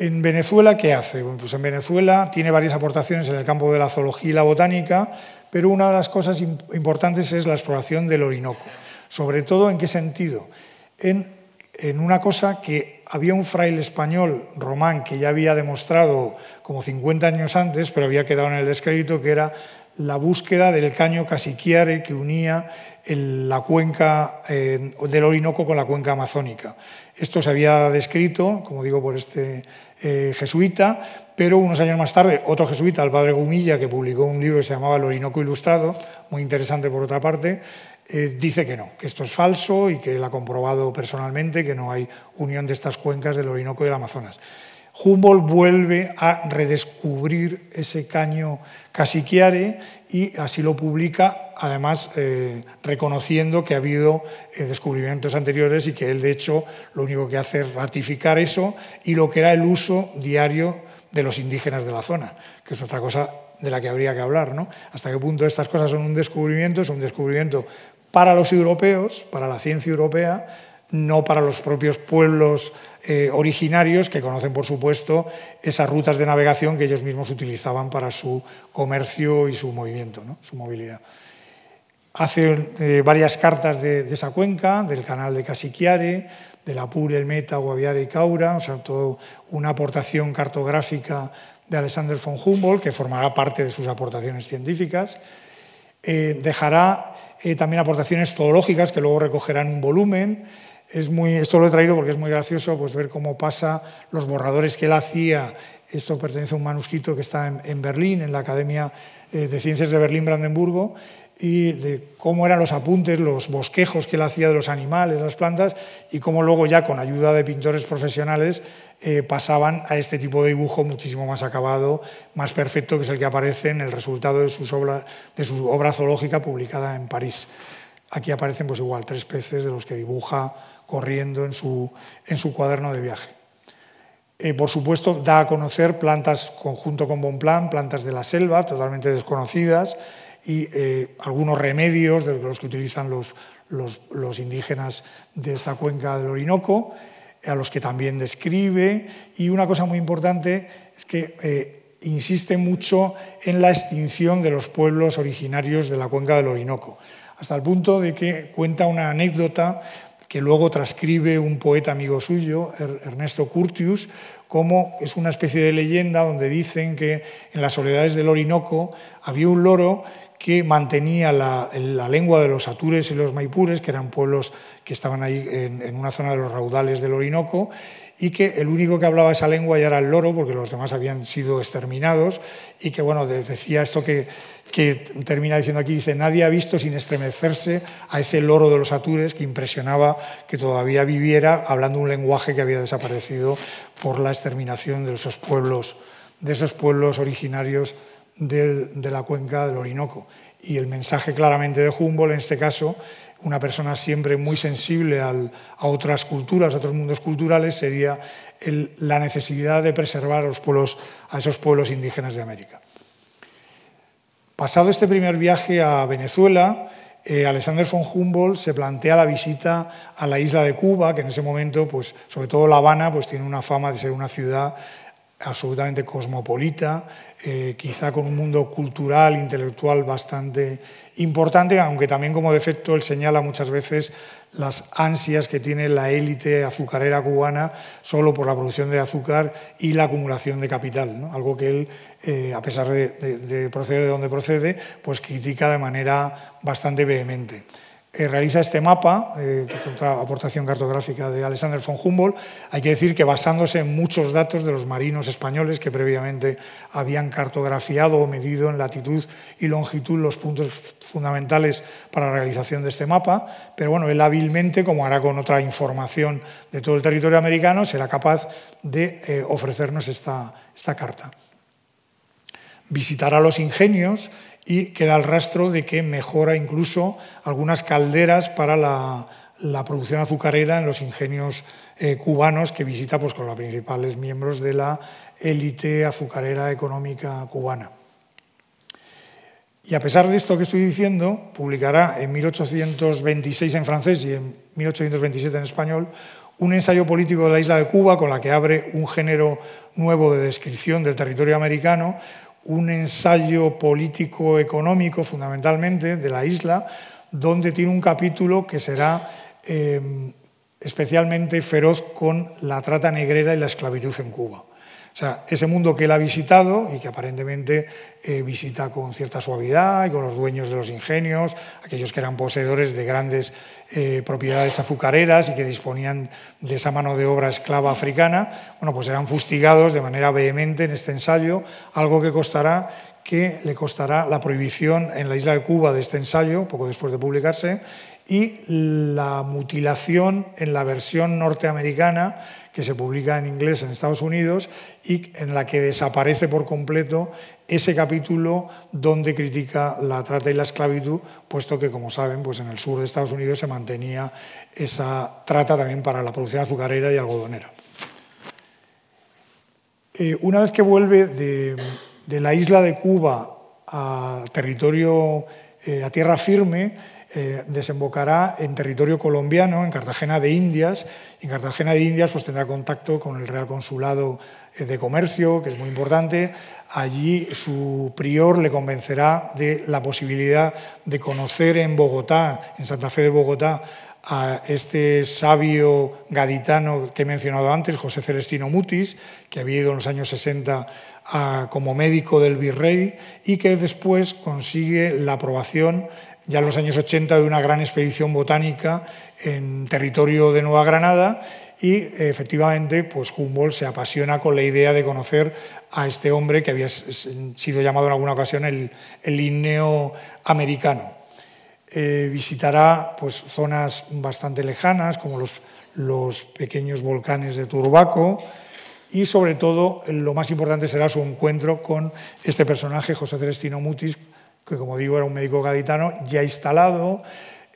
En Venezuela, ¿qué hace? pues en Venezuela tiene varias aportaciones en el campo de la zoología y la botánica, pero una de las cosas importantes es la exploración del Orinoco. Sobre todo, ¿en qué sentido? En, una cosa que había un fraile español, Román, que ya había demostrado como 50 años antes, pero había quedado en el descrédito, que era la búsqueda del caño Casiquiare que unía la cuenca eh, del Orinoco con la cuenca amazónica. Esto se había descrito, como digo, por este eh, jesuita, pero unos años más tarde otro jesuita, el padre Gumilla, que publicó un libro que se llamaba El Orinoco Ilustrado, muy interesante por otra parte, eh, dice que no, que esto es falso y que él ha comprobado personalmente que no hay unión de estas cuencas del Orinoco y del Amazonas. Humboldt vuelve a redescubrir ese caño casiquiare y así lo publica, además eh, reconociendo que ha habido eh, descubrimientos anteriores y que él, de hecho, lo único que hace es ratificar eso y lo que era el uso diario de los indígenas de la zona, que es otra cosa de la que habría que hablar. ¿no? Hasta qué punto estas cosas son un descubrimiento, son un descubrimiento para los europeos, para la ciencia europea, no para los propios pueblos eh, originarios que conocen, por supuesto, esas rutas de navegación que ellos mismos utilizaban para su comercio y su movimiento, su movilidad. Hace eh, varias cartas de, esa cuenca, del canal de Casiquiare, del Apure, el Meta, Guaviare y Caura, o sea, toda una aportación cartográfica de Alexander von Humboldt, que formará parte de sus aportaciones científicas. Eh, dejará también aportaciones zoológicas que luego recogerán un volumen, es muy, esto lo he traído porque es muy gracioso pues, ver cómo pasa los borradores que él hacía. Esto pertenece a un manuscrito que está en, Berlín, en la Academia eh, de Ciencias de Berlín-Brandenburgo, y de cómo eran los apuntes, los bosquejos que él hacía de los animales, las plantas, y cómo luego ya con ayuda de pintores profesionales eh, pasaban a este tipo de dibujo muchísimo más acabado, más perfecto, que es el que aparece en el resultado de, obra, de su obra zoológica publicada en París. Aquí aparecen pues igual tres peces de los que dibuja corriendo en su, en su cuaderno de viaje. Eh, por supuesto, da a conocer plantas junto con Bonplan, plantas de la selva, totalmente desconocidas, y eh, algunos remedios de los que utilizan los, los, indígenas de esta cuenca del Orinoco, a los que también describe. Y una cosa muy importante es que eh, insiste mucho en la extinción de los pueblos originarios de la cuenca del Orinoco, hasta el punto de que cuenta una anécdota que luego transcribe un poeta amigo suyo, er-, Ernesto Curtius, como es una especie de leyenda donde dicen que en las soledades del Orinoco había un loro que mantenía la, lengua de los atures y los maipures, que eran pueblos que estaban ahí en, en, una zona de los raudales del Orinoco, y que el único que hablaba esa lengua ya era el loro, porque los demás habían sido exterminados, y que, bueno, decía esto que, que termina diciendo aquí, dice, nadie ha visto sin estremecerse a ese loro de los atures que impresionaba que todavía viviera hablando un lenguaje que había desaparecido por la exterminación de esos pueblos, de esos pueblos originarios de la cuenca del Orinoco. Y el mensaje claramente de Humboldt, en este caso, una persona siempre muy sensible a otras culturas, a otros mundos culturales, sería la necesidad de preservar a, los pueblos, a esos pueblos indígenas de América. Pasado este primer viaje a Venezuela, eh, Alexander von Humboldt se plantea la visita a la isla de Cuba, que en ese momento, pues, sobre todo La Habana, pues, tiene una fama de ser una ciudad absolutamente cosmopolita, eh, quizá con un mundo cultural, intelectual bastante importante, aunque también como defecto él señala muchas veces las ansias que tiene la élite azucarera cubana solo por la producción de azúcar y la acumulación de capital, algo que él, eh, a pesar de, de proceder de donde procede, pues critica de manera bastante vehemente. Eh, realiza este mapa, eh, otra aportación cartográfica de Alexander von Humboldt. Hay que decir que basándose en muchos datos de los marinos españoles que previamente habían cartografiado o medido en latitud y longitud los puntos fundamentales para la realización de este mapa, pero bueno, él hábilmente, como hará con otra información de todo el territorio americano, será capaz de eh, ofrecernos esta, esta carta. Visitará los ingenios y queda el rastro de que mejora incluso algunas calderas para la, producción azucarera en los ingenios eh, cubanos que visita pues, con los principales miembros de la élite azucarera económica cubana. Y a pesar de esto que estoy diciendo, publicará en 1826 en francés y en 1827 en español un ensayo político de la isla de Cuba con la que abre un género nuevo de descripción del territorio americano, un ensayo político-económico fundamentalmente de la isla, donde tiene un capítulo que será eh, especialmente feroz con la trata negrera y la esclavitud en Cuba. O sea, ese mundo que él ha visitado y que aparentemente eh, visita con cierta suavidad y con los dueños de los ingenios, aquellos que eran poseedores de grandes eh, propiedades azucareras y que disponían de esa mano de obra esclava africana, bueno, pues serán fustigados de manera vehemente en este ensayo, algo que costará que le costará la prohibición en la isla de Cuba de este ensayo, poco después de publicarse, y la mutilación en la versión norteamericana que se publica en inglés en Estados Unidos y en la que desaparece por completo ese capítulo donde critica la trata y la esclavitud, puesto que, como saben, pues en el sur de Estados Unidos se mantenía esa trata también para la producción azucarera y algodonera. Eh, una vez que vuelve de, la isla de Cuba a territorio, eh, a tierra firme, eh, desembocará en territorio colombiano, en Cartagena de Indias. en Cartagena de Indias pues, tendrá contacto con el Real Consulado eh, de Comercio, que es muy importante. Allí su prior le convencerá de la posibilidad de conocer en Bogotá, en Santa Fe de Bogotá, a este sabio gaditano que he mencionado antes, José Celestino Mutis, que había ido en los años 60 como médico del virrey y que después consigue la aprobación ya en los años 80 de una gran expedición botánica en territorio de Nueva Granada y efectivamente pues Humboldt se apasiona con la idea de conocer a este hombre que había sido llamado en alguna ocasión el, el americano. Eh, visitará pues, zonas bastante lejanas como los, los pequeños volcanes de Turbaco y sobre todo lo más importante será su encuentro con este personaje, José Celestino Mutis, que como digo era un médico gaditano ya instalado,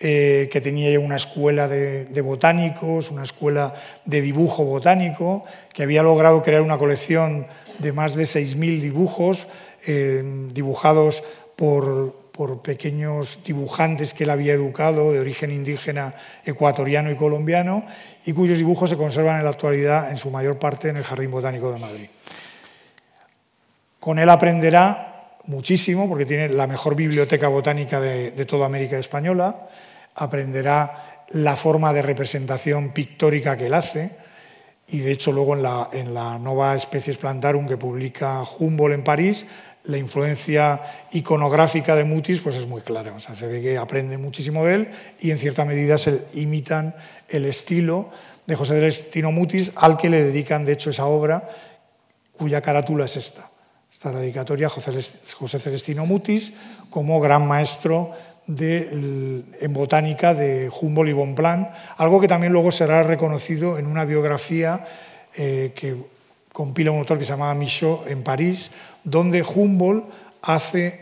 eh, que tenía ya una escuela de, botánicos, una escuela de dibujo botánico, que había logrado crear una colección de más de 6.000 dibujos eh, dibujados por, por pequeños dibujantes que él había educado de origen indígena ecuatoriano y colombiano y cuyos dibujos se conservan en la actualidad en su mayor parte en el Jardín Botánico de Madrid. Con él aprenderá muchísimo porque tiene la mejor biblioteca botánica de, toda América Española, aprenderá la forma de representación pictórica que él hace y de hecho luego en la, en Nova Especies Plantarum que publica Humboldt en París, la influencia iconográfica de Mutis pues es muy clara, o sea, se ve que aprende muchísimo de él y en cierta medida se imitan el estilo de José Celestino Mutis al que le dedican de hecho esa obra cuya carátula es esta. La dedicatoria a José Celestino Mutis como gran maestro en botánica de Humboldt y Bonpland, algo que también luego será reconocido en una biografía eh, que compila un autor que se llamaba Michaud en París, donde Humboldt hace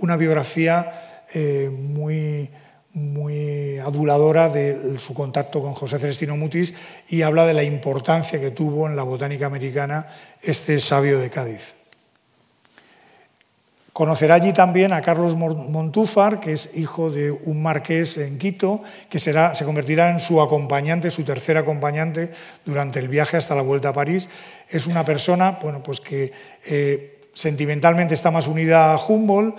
una biografía eh, muy, muy aduladora de su contacto con José Celestino Mutis y habla de la importancia que tuvo en la botánica americana este sabio de Cádiz. Conocerá allí también a Carlos Montúfar, que es hijo de un marqués en Quito, que será, se convertirá en su acompañante, su tercer acompañante durante el viaje hasta la vuelta a París. Es una persona bueno, pues que eh, sentimentalmente está más unida a Humboldt,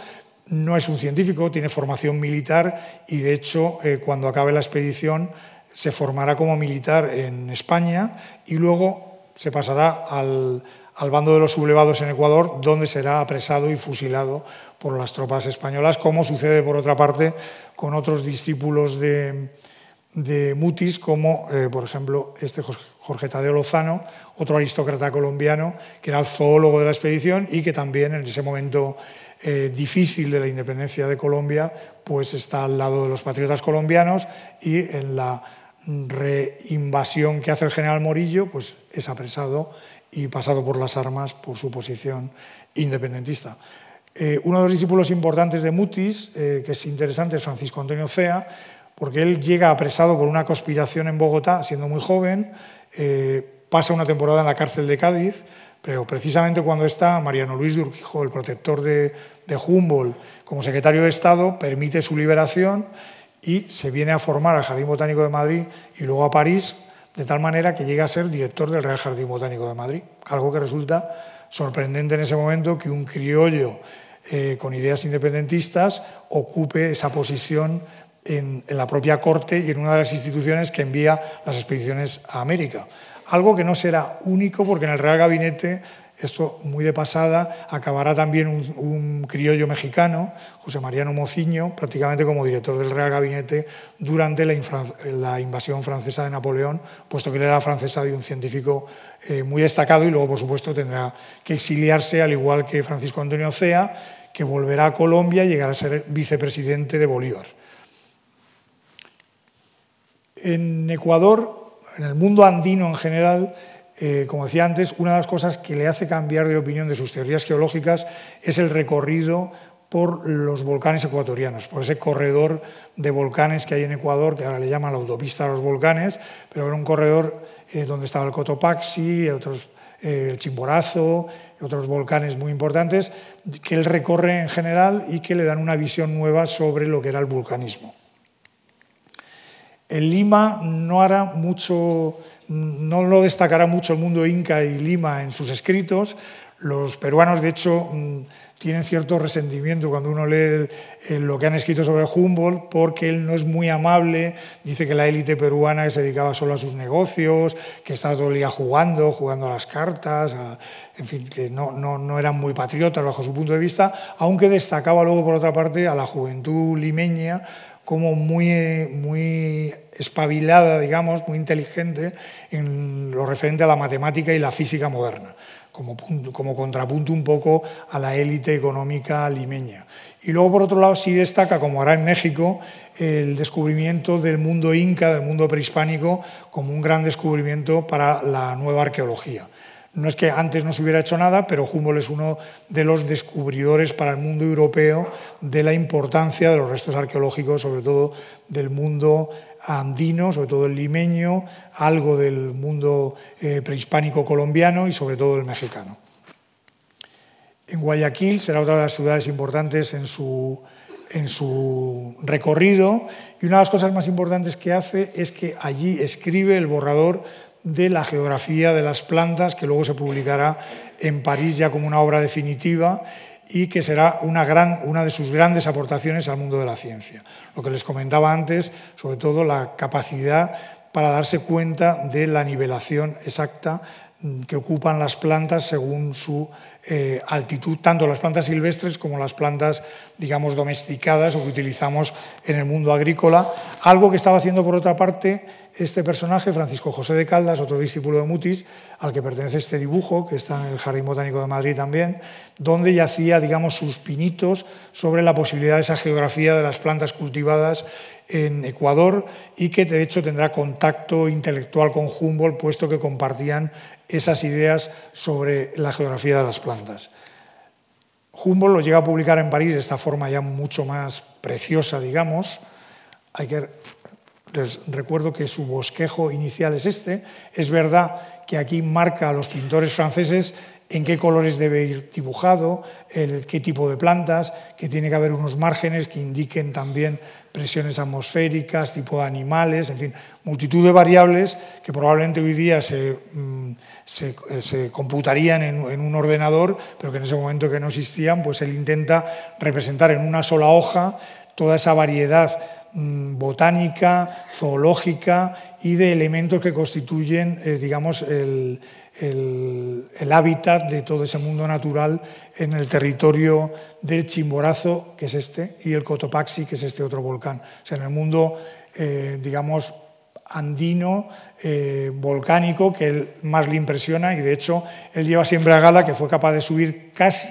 no es un científico, tiene formación militar y de hecho eh, cuando acabe la expedición se formará como militar en España y luego se pasará al al bando de los sublevados en Ecuador, donde será apresado y fusilado por las tropas españolas, como sucede, por otra parte, con otros discípulos de, Mutis, como, eh, por ejemplo, este Jorge Tadeo Lozano, otro aristócrata colombiano, que era el zoólogo de la expedición y que también en ese momento eh, difícil de la independencia de Colombia, pues está al lado de los patriotas colombianos y en la reinvasión que hace el general Morillo, pues es apresado y pasado por las armas por su posición independentista. Eh, uno de los discípulos importantes de Mutis, eh, que es interesante, es Francisco Antonio Cea. porque él llega apresado por una conspiración en Bogotá, siendo muy joven, eh, pasa una temporada en la cárcel de Cádiz, pero precisamente cuando está Mariano Luis de Urquijo, el protector de, de Humboldt, como secretario de Estado, permite su liberación y se viene a formar al Jardín Botánico de Madrid y luego a París, de tal manera que llega a ser director del Real Jardín Botánico de Madrid, algo que resulta sorprendente en ese momento que un criollo eh, con ideas independentistas ocupe esa posición en, en, la propia corte y en una de las instituciones que envía las expediciones a América. Algo que no será único porque en el Real Gabinete esto muy de pasada, acabará también un, criollo mexicano, José Mariano Mociño, prácticamente como director del Real Gabinete durante la, invasión francesa de Napoleón, puesto que él era francesa y un científico eh, muy destacado y luego, por supuesto, tendrá que exiliarse, al igual que Francisco Antonio Cea, que volverá a Colombia y llegará a ser vicepresidente de Bolívar. En Ecuador, en el mundo andino en general, eh, como decía antes, una de las cosas que le hace cambiar de opinión de sus teorías geológicas es el recorrido por los volcanes ecuatorianos, por ese corredor de volcanes que hay en Ecuador, que ahora le llaman la autopista a los volcanes, pero era un corredor eh, donde estaba el Cotopaxi, eh, el Chimborazo, otros volcanes muy importantes, que él recorre en general y que le dan una visión nueva sobre lo que era el vulcanismo. En Lima no hará mucho no lo destacará mucho el mundo inca y Lima en sus escritos. Los peruanos, de hecho, mm, tienen cierto resentimiento cuando uno lee eh, lo que han escrito sobre Humboldt, porque él no es muy amable, dice que la élite peruana se dedicaba solo a sus negocios, que estaba todo el día jugando, jugando a las cartas, en fin, que no, no, no, eran muy patriotas bajo su punto de vista, aunque destacaba luego, por otra parte, a la juventud limeña como muy, muy espabilada, digamos, muy inteligente en lo referente a la matemática y la física moderna, como, contrapunto un poco a la élite económica limeña. Y luego, por otro lado, sí destaca, como hará en México, el descubrimiento del mundo inca, del mundo prehispánico, como un gran descubrimiento para la nueva arqueología. No es que antes no se hubiera hecho nada, pero Humboldt es uno de los descubridores para el mundo europeo de la importancia de los restos arqueológicos, sobre todo del mundo andino, sobre todo el limeño, algo del mundo eh, prehispánico colombiano y sobre todo el mexicano. En Guayaquil será otra de las ciudades importantes en su, en su recorrido y una de las cosas más importantes que hace es que allí escribe el borrador de la geografía de las plantas, que luego se publicará en París ya como una obra definitiva y que será una, gran, una de sus grandes aportaciones al mundo de la ciencia. Lo que les comentaba antes, sobre todo la capacidad para darse cuenta de la nivelación exacta que ocupan las plantas según su eh, altitud, tanto las plantas silvestres como las plantas, digamos, domesticadas o que utilizamos en el mundo agrícola. Algo que estaba haciendo, por otra parte, este personaje, Francisco José de Caldas, otro discípulo de Mutis, al que pertenece este dibujo, que está en el Jardín Botánico de Madrid también, donde yacía, digamos, sus pinitos sobre la posibilidad de esa geografía de las plantas cultivadas en Ecuador y que de hecho tendrá contacto intelectual con Humboldt, puesto que compartían esas ideas sobre la geografía de las plantas. Humboldt lo llega a publicar en París de esta forma ya mucho más preciosa, digamos. Hay que recuerdo que su bosquejo inicial es este. Es verdad que aquí marca a los pintores franceses en qué colores debe ir dibujado, qué tipo de plantas, que tiene que haber unos márgenes que indiquen también presiones atmosféricas, tipo de animales, en fin, multitud de variables que probablemente hoy día se, mm, se, computarían en, en, un ordenador, pero que en ese momento que no existían, pues él intenta representar en una sola hoja toda esa variedad botánica, zoológica y de elementos que constituyen, eh, digamos, el, hábitat de todo ese mundo natural en el territorio del Chimborazo, que es este, y el Cotopaxi, que es este otro volcán. O sea, en el mundo, eh, digamos, andino, eh, volcánico, que él más le impresiona y de hecho él lleva siempre a gala que fue capaz de subir casi,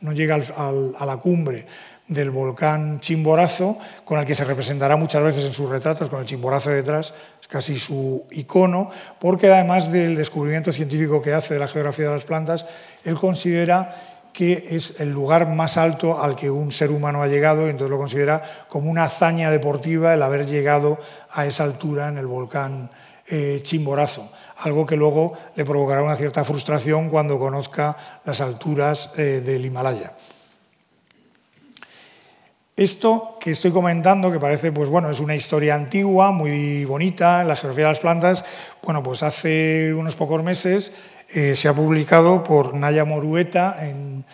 no llega a la cumbre, del volcán Chimborazo, con el que se representará muchas veces en sus retratos, con el Chimborazo detrás, es casi su icono, porque además del descubrimiento científico que hace de la geografía de las plantas, él considera que es el lugar más alto al que un ser humano ha llegado y entonces lo considera como una hazaña deportiva el haber llegado a esa altura en el volcán eh, Chimborazo, algo que luego le provocará una cierta frustración cuando conozca las alturas eh, del Himalaya. Esto que estoy comentando, que parece, pues bueno, es una historia antigua, muy bonita, la geografía de las plantas, bueno, pues hace unos pocos meses eh, se ha publicado por Naya Morueta en,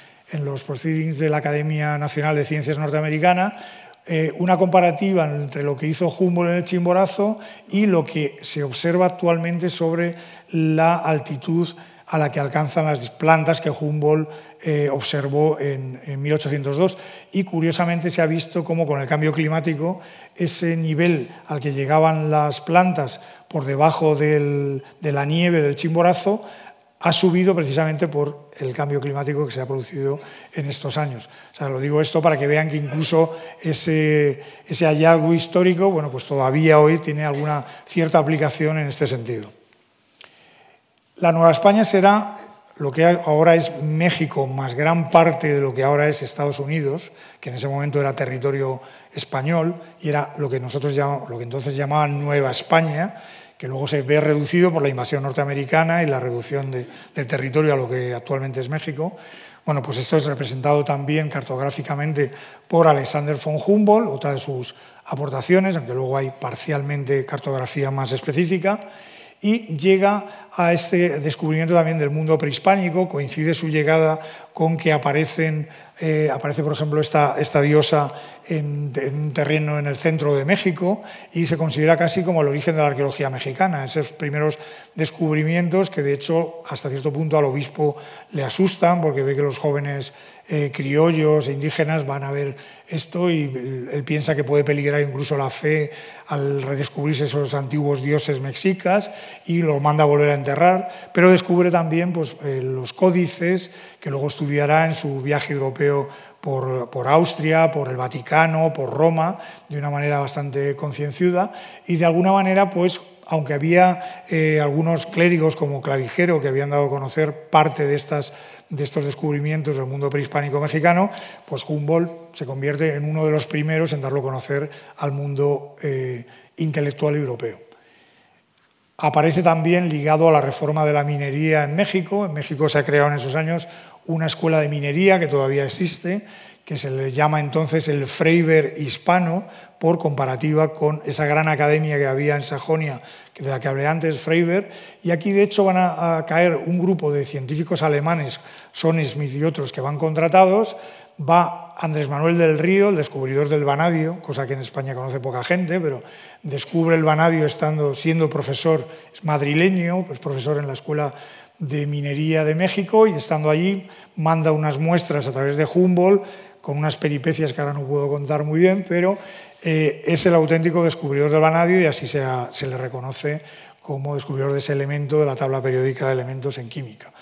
los Proceedings de la Academia Nacional de Ciencias Norteamericana, eh, una comparativa entre lo que hizo Humboldt en el Chimborazo y lo que se observa actualmente sobre la altitud a la que alcanzan las plantas que Humboldt eh, observó en, 1802 y curiosamente se ha visto cómo con el cambio climático ese nivel al que llegaban las plantas por debajo de la nieve del Chimborazo ha subido precisamente por el cambio climático que se ha producido en estos años. O sea, lo digo esto para que vean que incluso ese, ese hallazgo histórico, bueno, pues todavía hoy tiene alguna cierta aplicación en este sentido. La Nueva España será lo que ahora es México, más gran parte de lo que ahora es Estados Unidos, que en ese momento era territorio español y era lo que nosotros llamamos, lo que entonces llamaban Nueva España, que luego se ve reducido por la invasión norteamericana y la reducción del territorio a lo que actualmente es México. Bueno, pues esto es representado también cartográficamente por Alexander von Humboldt, otra de sus aportaciones, aunque luego hay parcialmente cartografía más específica y llega a este descubrimiento también del mundo prehispánico, coincide su llegada con que aparecen, eh, aparece, por ejemplo, esta, diosa en, un terreno en el centro de México y se considera casi como el origen de la arqueología mexicana, esos primeros descubrimientos que de hecho hasta cierto punto al obispo le asustan porque ve que los jóvenes eh, criollos e indígenas van a ver esto y él piensa que puede peligrar incluso la fe al redescubrirse esos antiguos dioses mexicas y lo manda a volver a enterrar, pero descubre también pues, eh, los códices que luego estudiará en su viaje europeo por, por, Austria, por el Vaticano, por Roma, de una manera bastante concienciuda y de alguna manera pues aunque había eh, algunos clérigos como Clavijero que habían dado a conocer parte de, estas, de estos descubrimientos del mundo prehispánico mexicano, pues Humboldt se convierte en uno de los primeros en darlo a conocer al mundo eh, intelectual europeo. Aparece también ligado a la reforma de la minería en México. En México se ha creado en esos años una escuela de minería que todavía existe, que se le llama entonces el Freiber hispano, por comparativa con esa gran academia que había en Sajonia, de la que hablé antes, Freiber. Y aquí, de hecho, van a, caer un grupo de científicos alemanes, Son Smith y otros, que van contratados. Va Andrés Manuel del Río, el descubridor del vanadio, cosa que en España conoce poca gente, pero descubre el vanadio estando, siendo profesor, es madrileño, es profesor en la Escuela de Minería de México y estando allí manda unas muestras a través de Humboldt con unas peripecias que ahora no puedo contar muy bien, pero eh, es el auténtico descubridor del vanadio y así se, le reconoce como descubridor de ese elemento de la tabla periódica de elementos en química.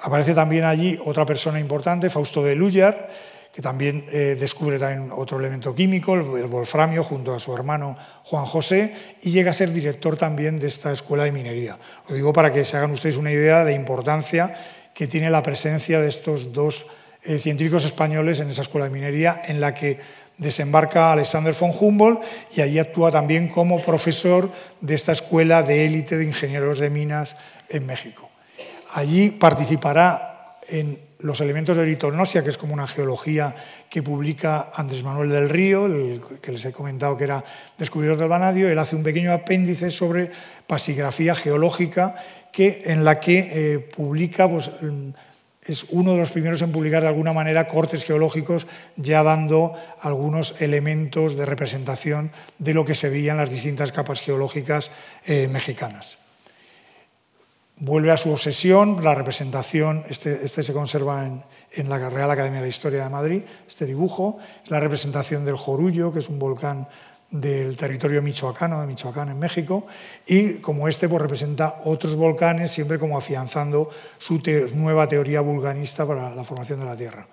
Aparece también allí otra persona importante, Fausto de Lullar, que también eh, descubre también otro elemento químico, el, el, wolframio, junto a su hermano Juan José, y llega a ser director también de esta escuela de minería. Lo digo para que se hagan ustedes una idea de importancia que tiene la presencia de estos dos eh, científicos españoles en esa escuela de minería en la que desembarca Alexander von Humboldt y allí actúa también como profesor de esta escuela de élite de ingenieros de minas en México. Allí participará en los elementos de eritornosia, que es como una geología que publica Andrés Manuel del Río, que les he comentado que era descubridor del vanadio. Él hace un pequeño apéndice sobre pasigrafía geológica que, en la que eh, publica pues, es uno de los primeros en publicar de alguna manera cortes geológicos, ya dando algunos elementos de representación de lo que se veía en las distintas capas geológicas eh, mexicanas. Vuelve a su obsesión, la representación, este, este se conserva en, en, la Real Academia de Historia de Madrid, este dibujo, la representación del Jorullo, que es un volcán del territorio michoacano, de Michoacán en México, y como este pues, representa otros volcanes, siempre como afianzando su nueva teoría vulcanista para la formación de la Tierra.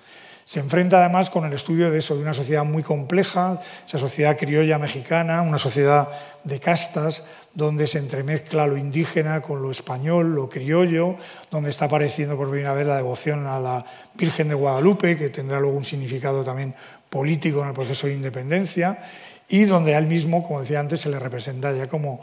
Se enfrenta además con el estudio de eso, de una sociedad muy compleja, esa sociedad criolla mexicana, una sociedad de castas, donde se entremezcla lo indígena con lo español, lo criollo, donde está apareciendo por primera vez la devoción a la Virgen de Guadalupe, que tendrá luego un significado también político en el proceso de independencia, y donde él mismo, como decía antes, se le representa ya como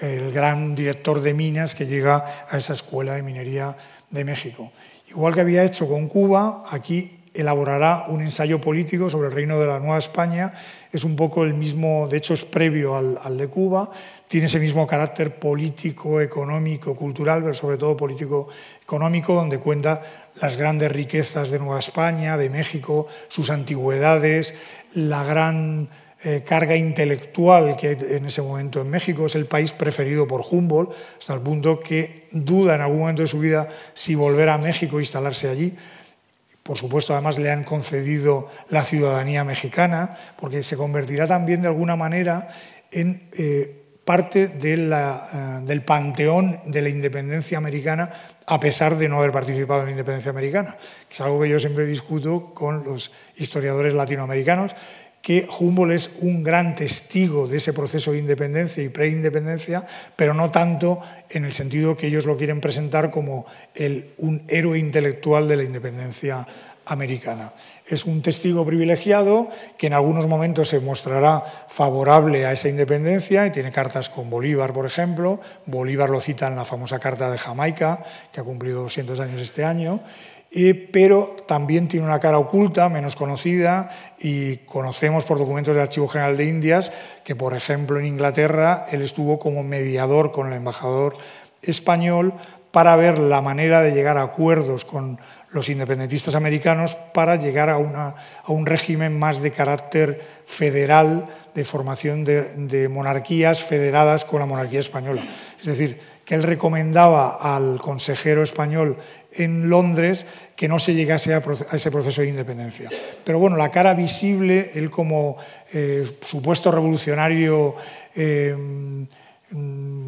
el gran director de minas que llega a esa escuela de minería de México. Igual que había hecho con Cuba, aquí elaborará un ensayo político sobre el reino de la Nueva España. Es un poco el mismo, de hecho es previo al, de Cuba, tiene ese mismo carácter político, económico, cultural, pero sobre todo político-económico, donde cuenta las grandes riquezas de Nueva España, de México, sus antigüedades, la gran eh, carga intelectual que hay en ese momento en México. Es el país preferido por Humboldt, hasta el punto que duda en algún momento de su vida si volver a México e instalarse allí. Por supuesto, además le han concedido la ciudadanía mexicana, porque se convertirá también de alguna manera en eh, parte eh, del panteón de la independencia americana, a pesar de no haber participado en la independencia americana, que es algo que yo siempre discuto con los historiadores latinoamericanos que Humboldt es un gran testigo de ese proceso de independencia y preindependencia, pero no tanto en el sentido que ellos lo quieren presentar como un héroe intelectual de la independencia americana. Es un testigo privilegiado que en algunos momentos se mostrará favorable a esa independencia y tiene cartas con Bolívar, por ejemplo. Bolívar lo cita en la famosa Carta de Jamaica, que ha cumplido 200 años este año pero también tiene una cara oculta, menos conocida, y conocemos por documentos del Archivo General de Indias que, por ejemplo, en Inglaterra él estuvo como mediador con el embajador español para ver la manera de llegar a acuerdos con los independentistas americanos para llegar a, un régimen más de carácter federal, de formación de monarquías federadas con la monarquía española. Es decir, que él recomendaba al consejero español en Londres que no se llegase a, ese proceso de independencia. Pero bueno, la cara visible, él como eh, supuesto revolucionario eh,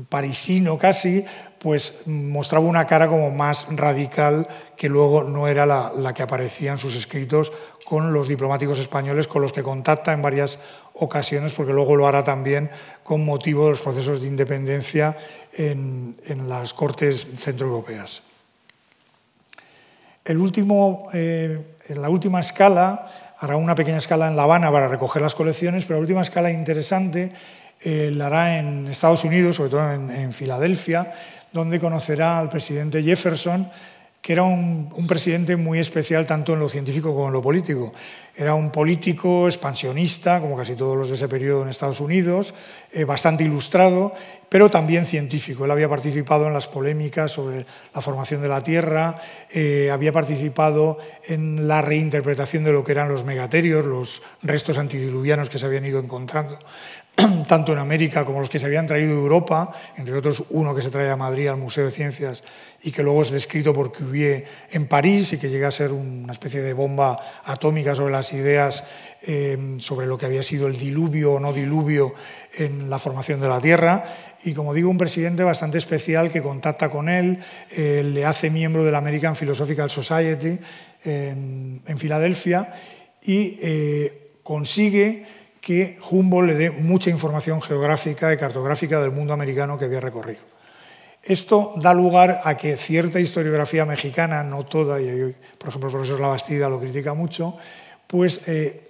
parisino casi, pues mostraba una cara como más radical que luego no era la, que aparecía en sus escritos con los diplomáticos españoles con los que contacta en varias ocasiones, porque luego lo hará también con motivo de los procesos de independencia en, las Cortes centroeuropeas. El último, eh, en la última escala, hará una pequeña escala en La Habana para recoger las colecciones, pero la última escala interesante eh, la hará en Estados Unidos, sobre todo en Filadelfia, donde conocerá al presidente Jefferson, que era un, presidente muy especial tanto en lo científico como en lo político. Era un político expansionista, como casi todos los de ese periodo en Estados Unidos, eh, bastante ilustrado, pero también científico. Él había participado en las polémicas sobre la formación de la Tierra, eh, había participado en la reinterpretación de lo que eran los megaterios, los restos antidiluvianos que se habían ido encontrando tanto en América como los que se habían traído de Europa, entre otros uno que se trae a Madrid al Museo de Ciencias y que luego es descrito por Cuvier en París y que llega a ser una especie de bomba atómica sobre las ideas eh, sobre lo que había sido el diluvio o no diluvio en la formación de la Tierra. Y como digo, un presidente bastante especial que contacta con él, eh, le hace miembro de la American Philosophical Society en, Filadelfia y eh, consigue que Humboldt le dé mucha información geográfica y cartográfica del mundo americano que había recorrido. Esto da lugar a que cierta historiografía mexicana, no toda, y por ejemplo el profesor Labastida lo critica mucho, pues eh,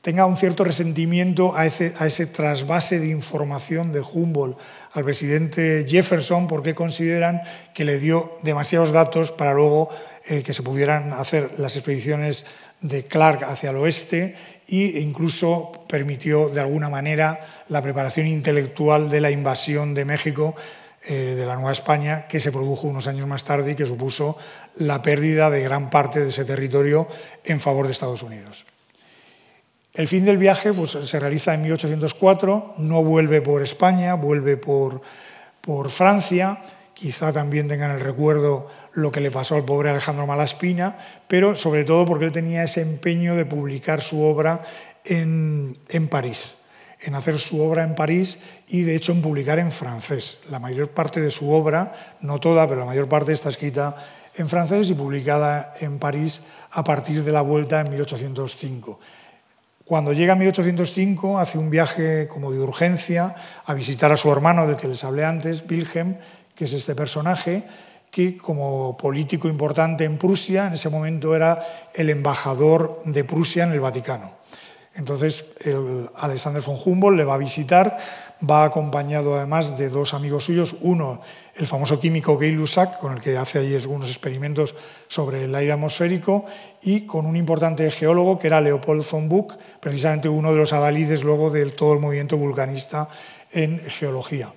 tenga un cierto resentimiento a ese, trasvase de información de Humboldt al presidente Jefferson porque consideran que le dio demasiados datos para luego eh, que se pudieran hacer las expediciones de Clark hacia el oeste e incluso permitió de alguna manera la preparación intelectual de la invasión de México eh, de la Nueva España que se produjo unos años más tarde y que supuso la pérdida de gran parte de ese territorio en favor de Estados Unidos. El fin del viaje pues, se realiza en 1804, no vuelve por España, vuelve por, por Francia, quizá también tengan el recuerdo lo que le pasó al pobre Alejandro Malaspina, pero sobre todo porque él tenía ese empeño de publicar su obra en, París, en hacer su obra en París y de hecho en publicar en francés. La mayor parte de su obra, no toda, pero la mayor parte está escrita en francés y publicada en París a partir de la vuelta en 1805. Cuando llega en 1805 hace un viaje como de urgencia a visitar a su hermano del que les hablé antes, Wilhelm, que es este personaje, que como político importante en Prusia, en ese momento era el embajador de Prusia en el Vaticano. Entonces, Alexander von Humboldt le va a visitar, va acompañado además de dos amigos suyos, uno, el famoso químico Gay Lussac, con el que hace ahí algunos experimentos sobre el aire atmosférico, y con un importante geólogo que era Leopold von Buch, precisamente uno de los adalides luego de todo el movimiento vulcanista en geología.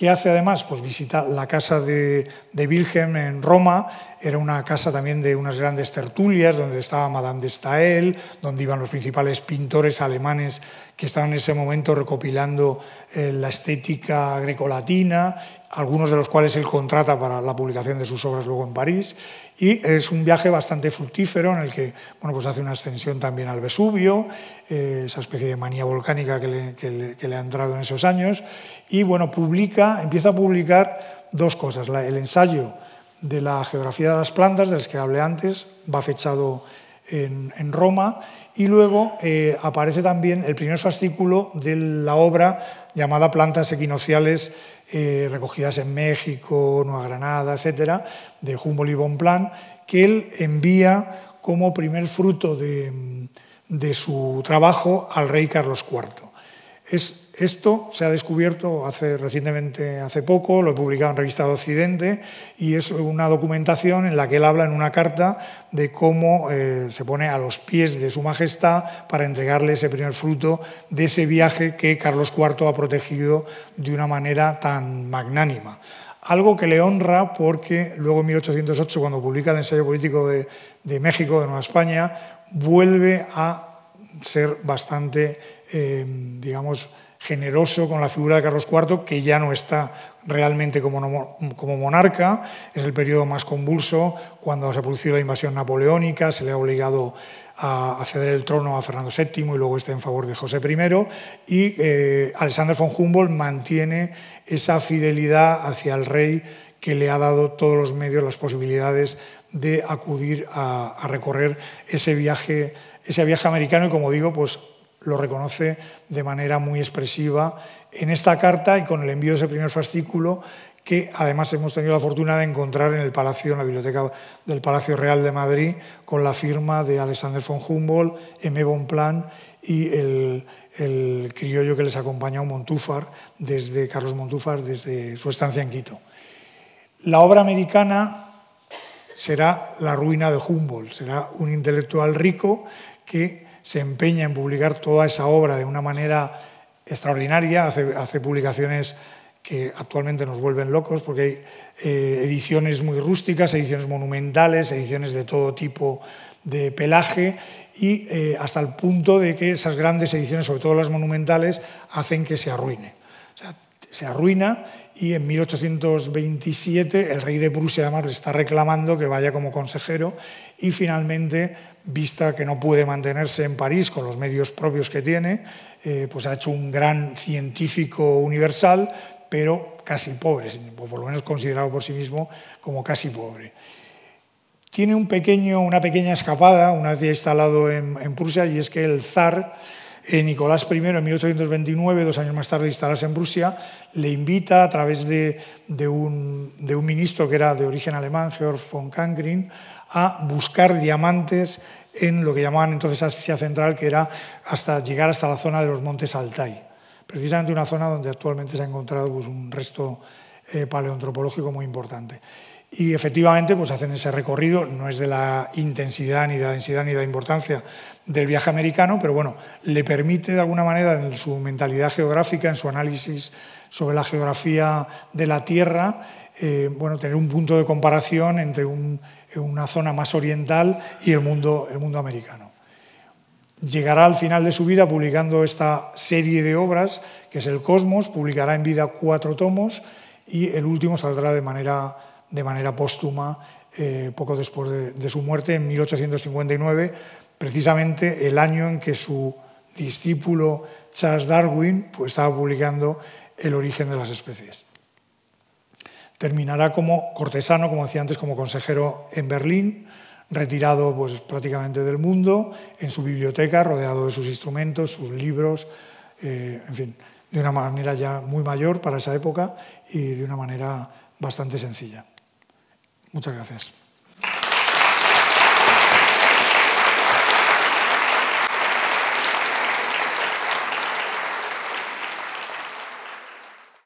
¿Qué hace además? Pues visita la casa de, de Wilhelm en Roma, era una casa también de unas grandes tertulias, donde estaba Madame de Stael, donde iban los principales pintores alemanes que estaban en ese momento recopilando eh, la estética grecolatina algunos de los cuales él contrata para la publicación de sus obras luego en París. Y es un viaje bastante fructífero en el que bueno, pues hace una ascensión también al Vesubio, eh, esa especie de manía volcánica que le, ha entrado en esos años. Y bueno, publica, empieza a publicar dos cosas. el ensayo de la geografía de las plantas, del que hablé antes, va fechado en, Roma. Y luego eh, aparece también el primer fascículo de la obra llamada Plantas equinociales eh, recogidas en México, Nueva Granada, etcétera, de Humboldt y Bonpland, que él envía como primer fruto de, su trabajo al rey Carlos IV. Esto se ha descubierto hace, recientemente, hace poco, lo he publicado en Revista de Occidente, y es una documentación en la que él habla en una carta de cómo eh, se pone a los pies de su majestad para entregarle ese primer fruto de ese viaje que Carlos IV ha protegido de una manera tan magnánima. Algo que le honra porque luego en 1808, cuando publica el ensayo político de, México, de Nueva España, vuelve a ser bastante, eh, digamos, generoso con la figura de Carlos IV, que ya no está realmente como, monarca. Es el periodo más convulso, cuando se producido la invasión napoleónica, se le ha obligado a, ceder el trono a Fernando VII y luego está en favor de José I. Y eh, Alexander von Humboldt mantiene esa fidelidad hacia el rey que le ha dado todos los medios, las posibilidades de acudir a, a recorrer ese viaje, ese viaje americano y, como digo, pues lo reconoce de manera muy expresiva en esta carta y con el envío de ese primer fascículo que además hemos tenido la fortuna de encontrar en el Palacio, en la biblioteca del Palacio Real de Madrid, con la firma de Alexander von Humboldt, M. Bonpland y el, criollo que les acompaña, Montúfar, desde Carlos Montúfar, desde su estancia en Quito. La obra americana será la ruina de Humboldt, será un intelectual rico que se empeña en publicar toda esa obra de una manera extraordinaria, hace, publicaciones que actualmente nos vuelven locos porque hay eh, ediciones muy rústicas, ediciones monumentales, ediciones de todo tipo de pelaje y eh, hasta el punto de que esas grandes ediciones, sobre todo las monumentales, hacen que se arruine. Se arruina y en 1827 el rey de Prusia además le está reclamando que vaya como consejero y finalmente vista que no puede mantenerse en París con los medios propios que tiene, eh, pues ha hecho un gran científico universal, pero casi pobre, o por lo menos considerado por sí mismo como casi pobre. Tiene un pequeño, una pequeña escapada, una vez ya instalado en, en Prusia, y es que el zar eh, Nicolás I, en 1829, dos años más tarde de instalarse en Prusia, le invita a través de, un, ministro que era de origen alemán, Georg von Kangrin, a buscar diamantes en lo que llamaban entonces Asia Central, que era hasta llegar hasta la zona de los montes Altai. Precisamente una zona donde actualmente se ha encontrado pues, un resto eh, muy importante. Y efectivamente pues hacen ese recorrido, no es de la intensidad, ni de la densidad, ni de la importancia del viaje americano, pero bueno, le permite de alguna manera en su mentalidad geográfica, en su análisis sobre la geografía de la Tierra, eh, bueno, tener un punto de comparación entre una zona más oriental y el el mundo americano. Llegará al final de su vida publicando esta serie de obras, que es El Cosmos, publicará en vida cuatro tomos y el último saldrá de manera, de manera póstuma eh, poco después de, su muerte, en 1859, precisamente el año en que su discípulo Charles Darwin pues, estaba publicando El origen de las especies. terminará como cortesano, como decía antes, como consejero en Berlín, retirado pues, prácticamente del mundo, en su biblioteca, rodeado de sus instrumentos, sus libros, eh, en fin, de una manera ya muy mayor para esa época y de una manera bastante sencilla. Muchas gracias.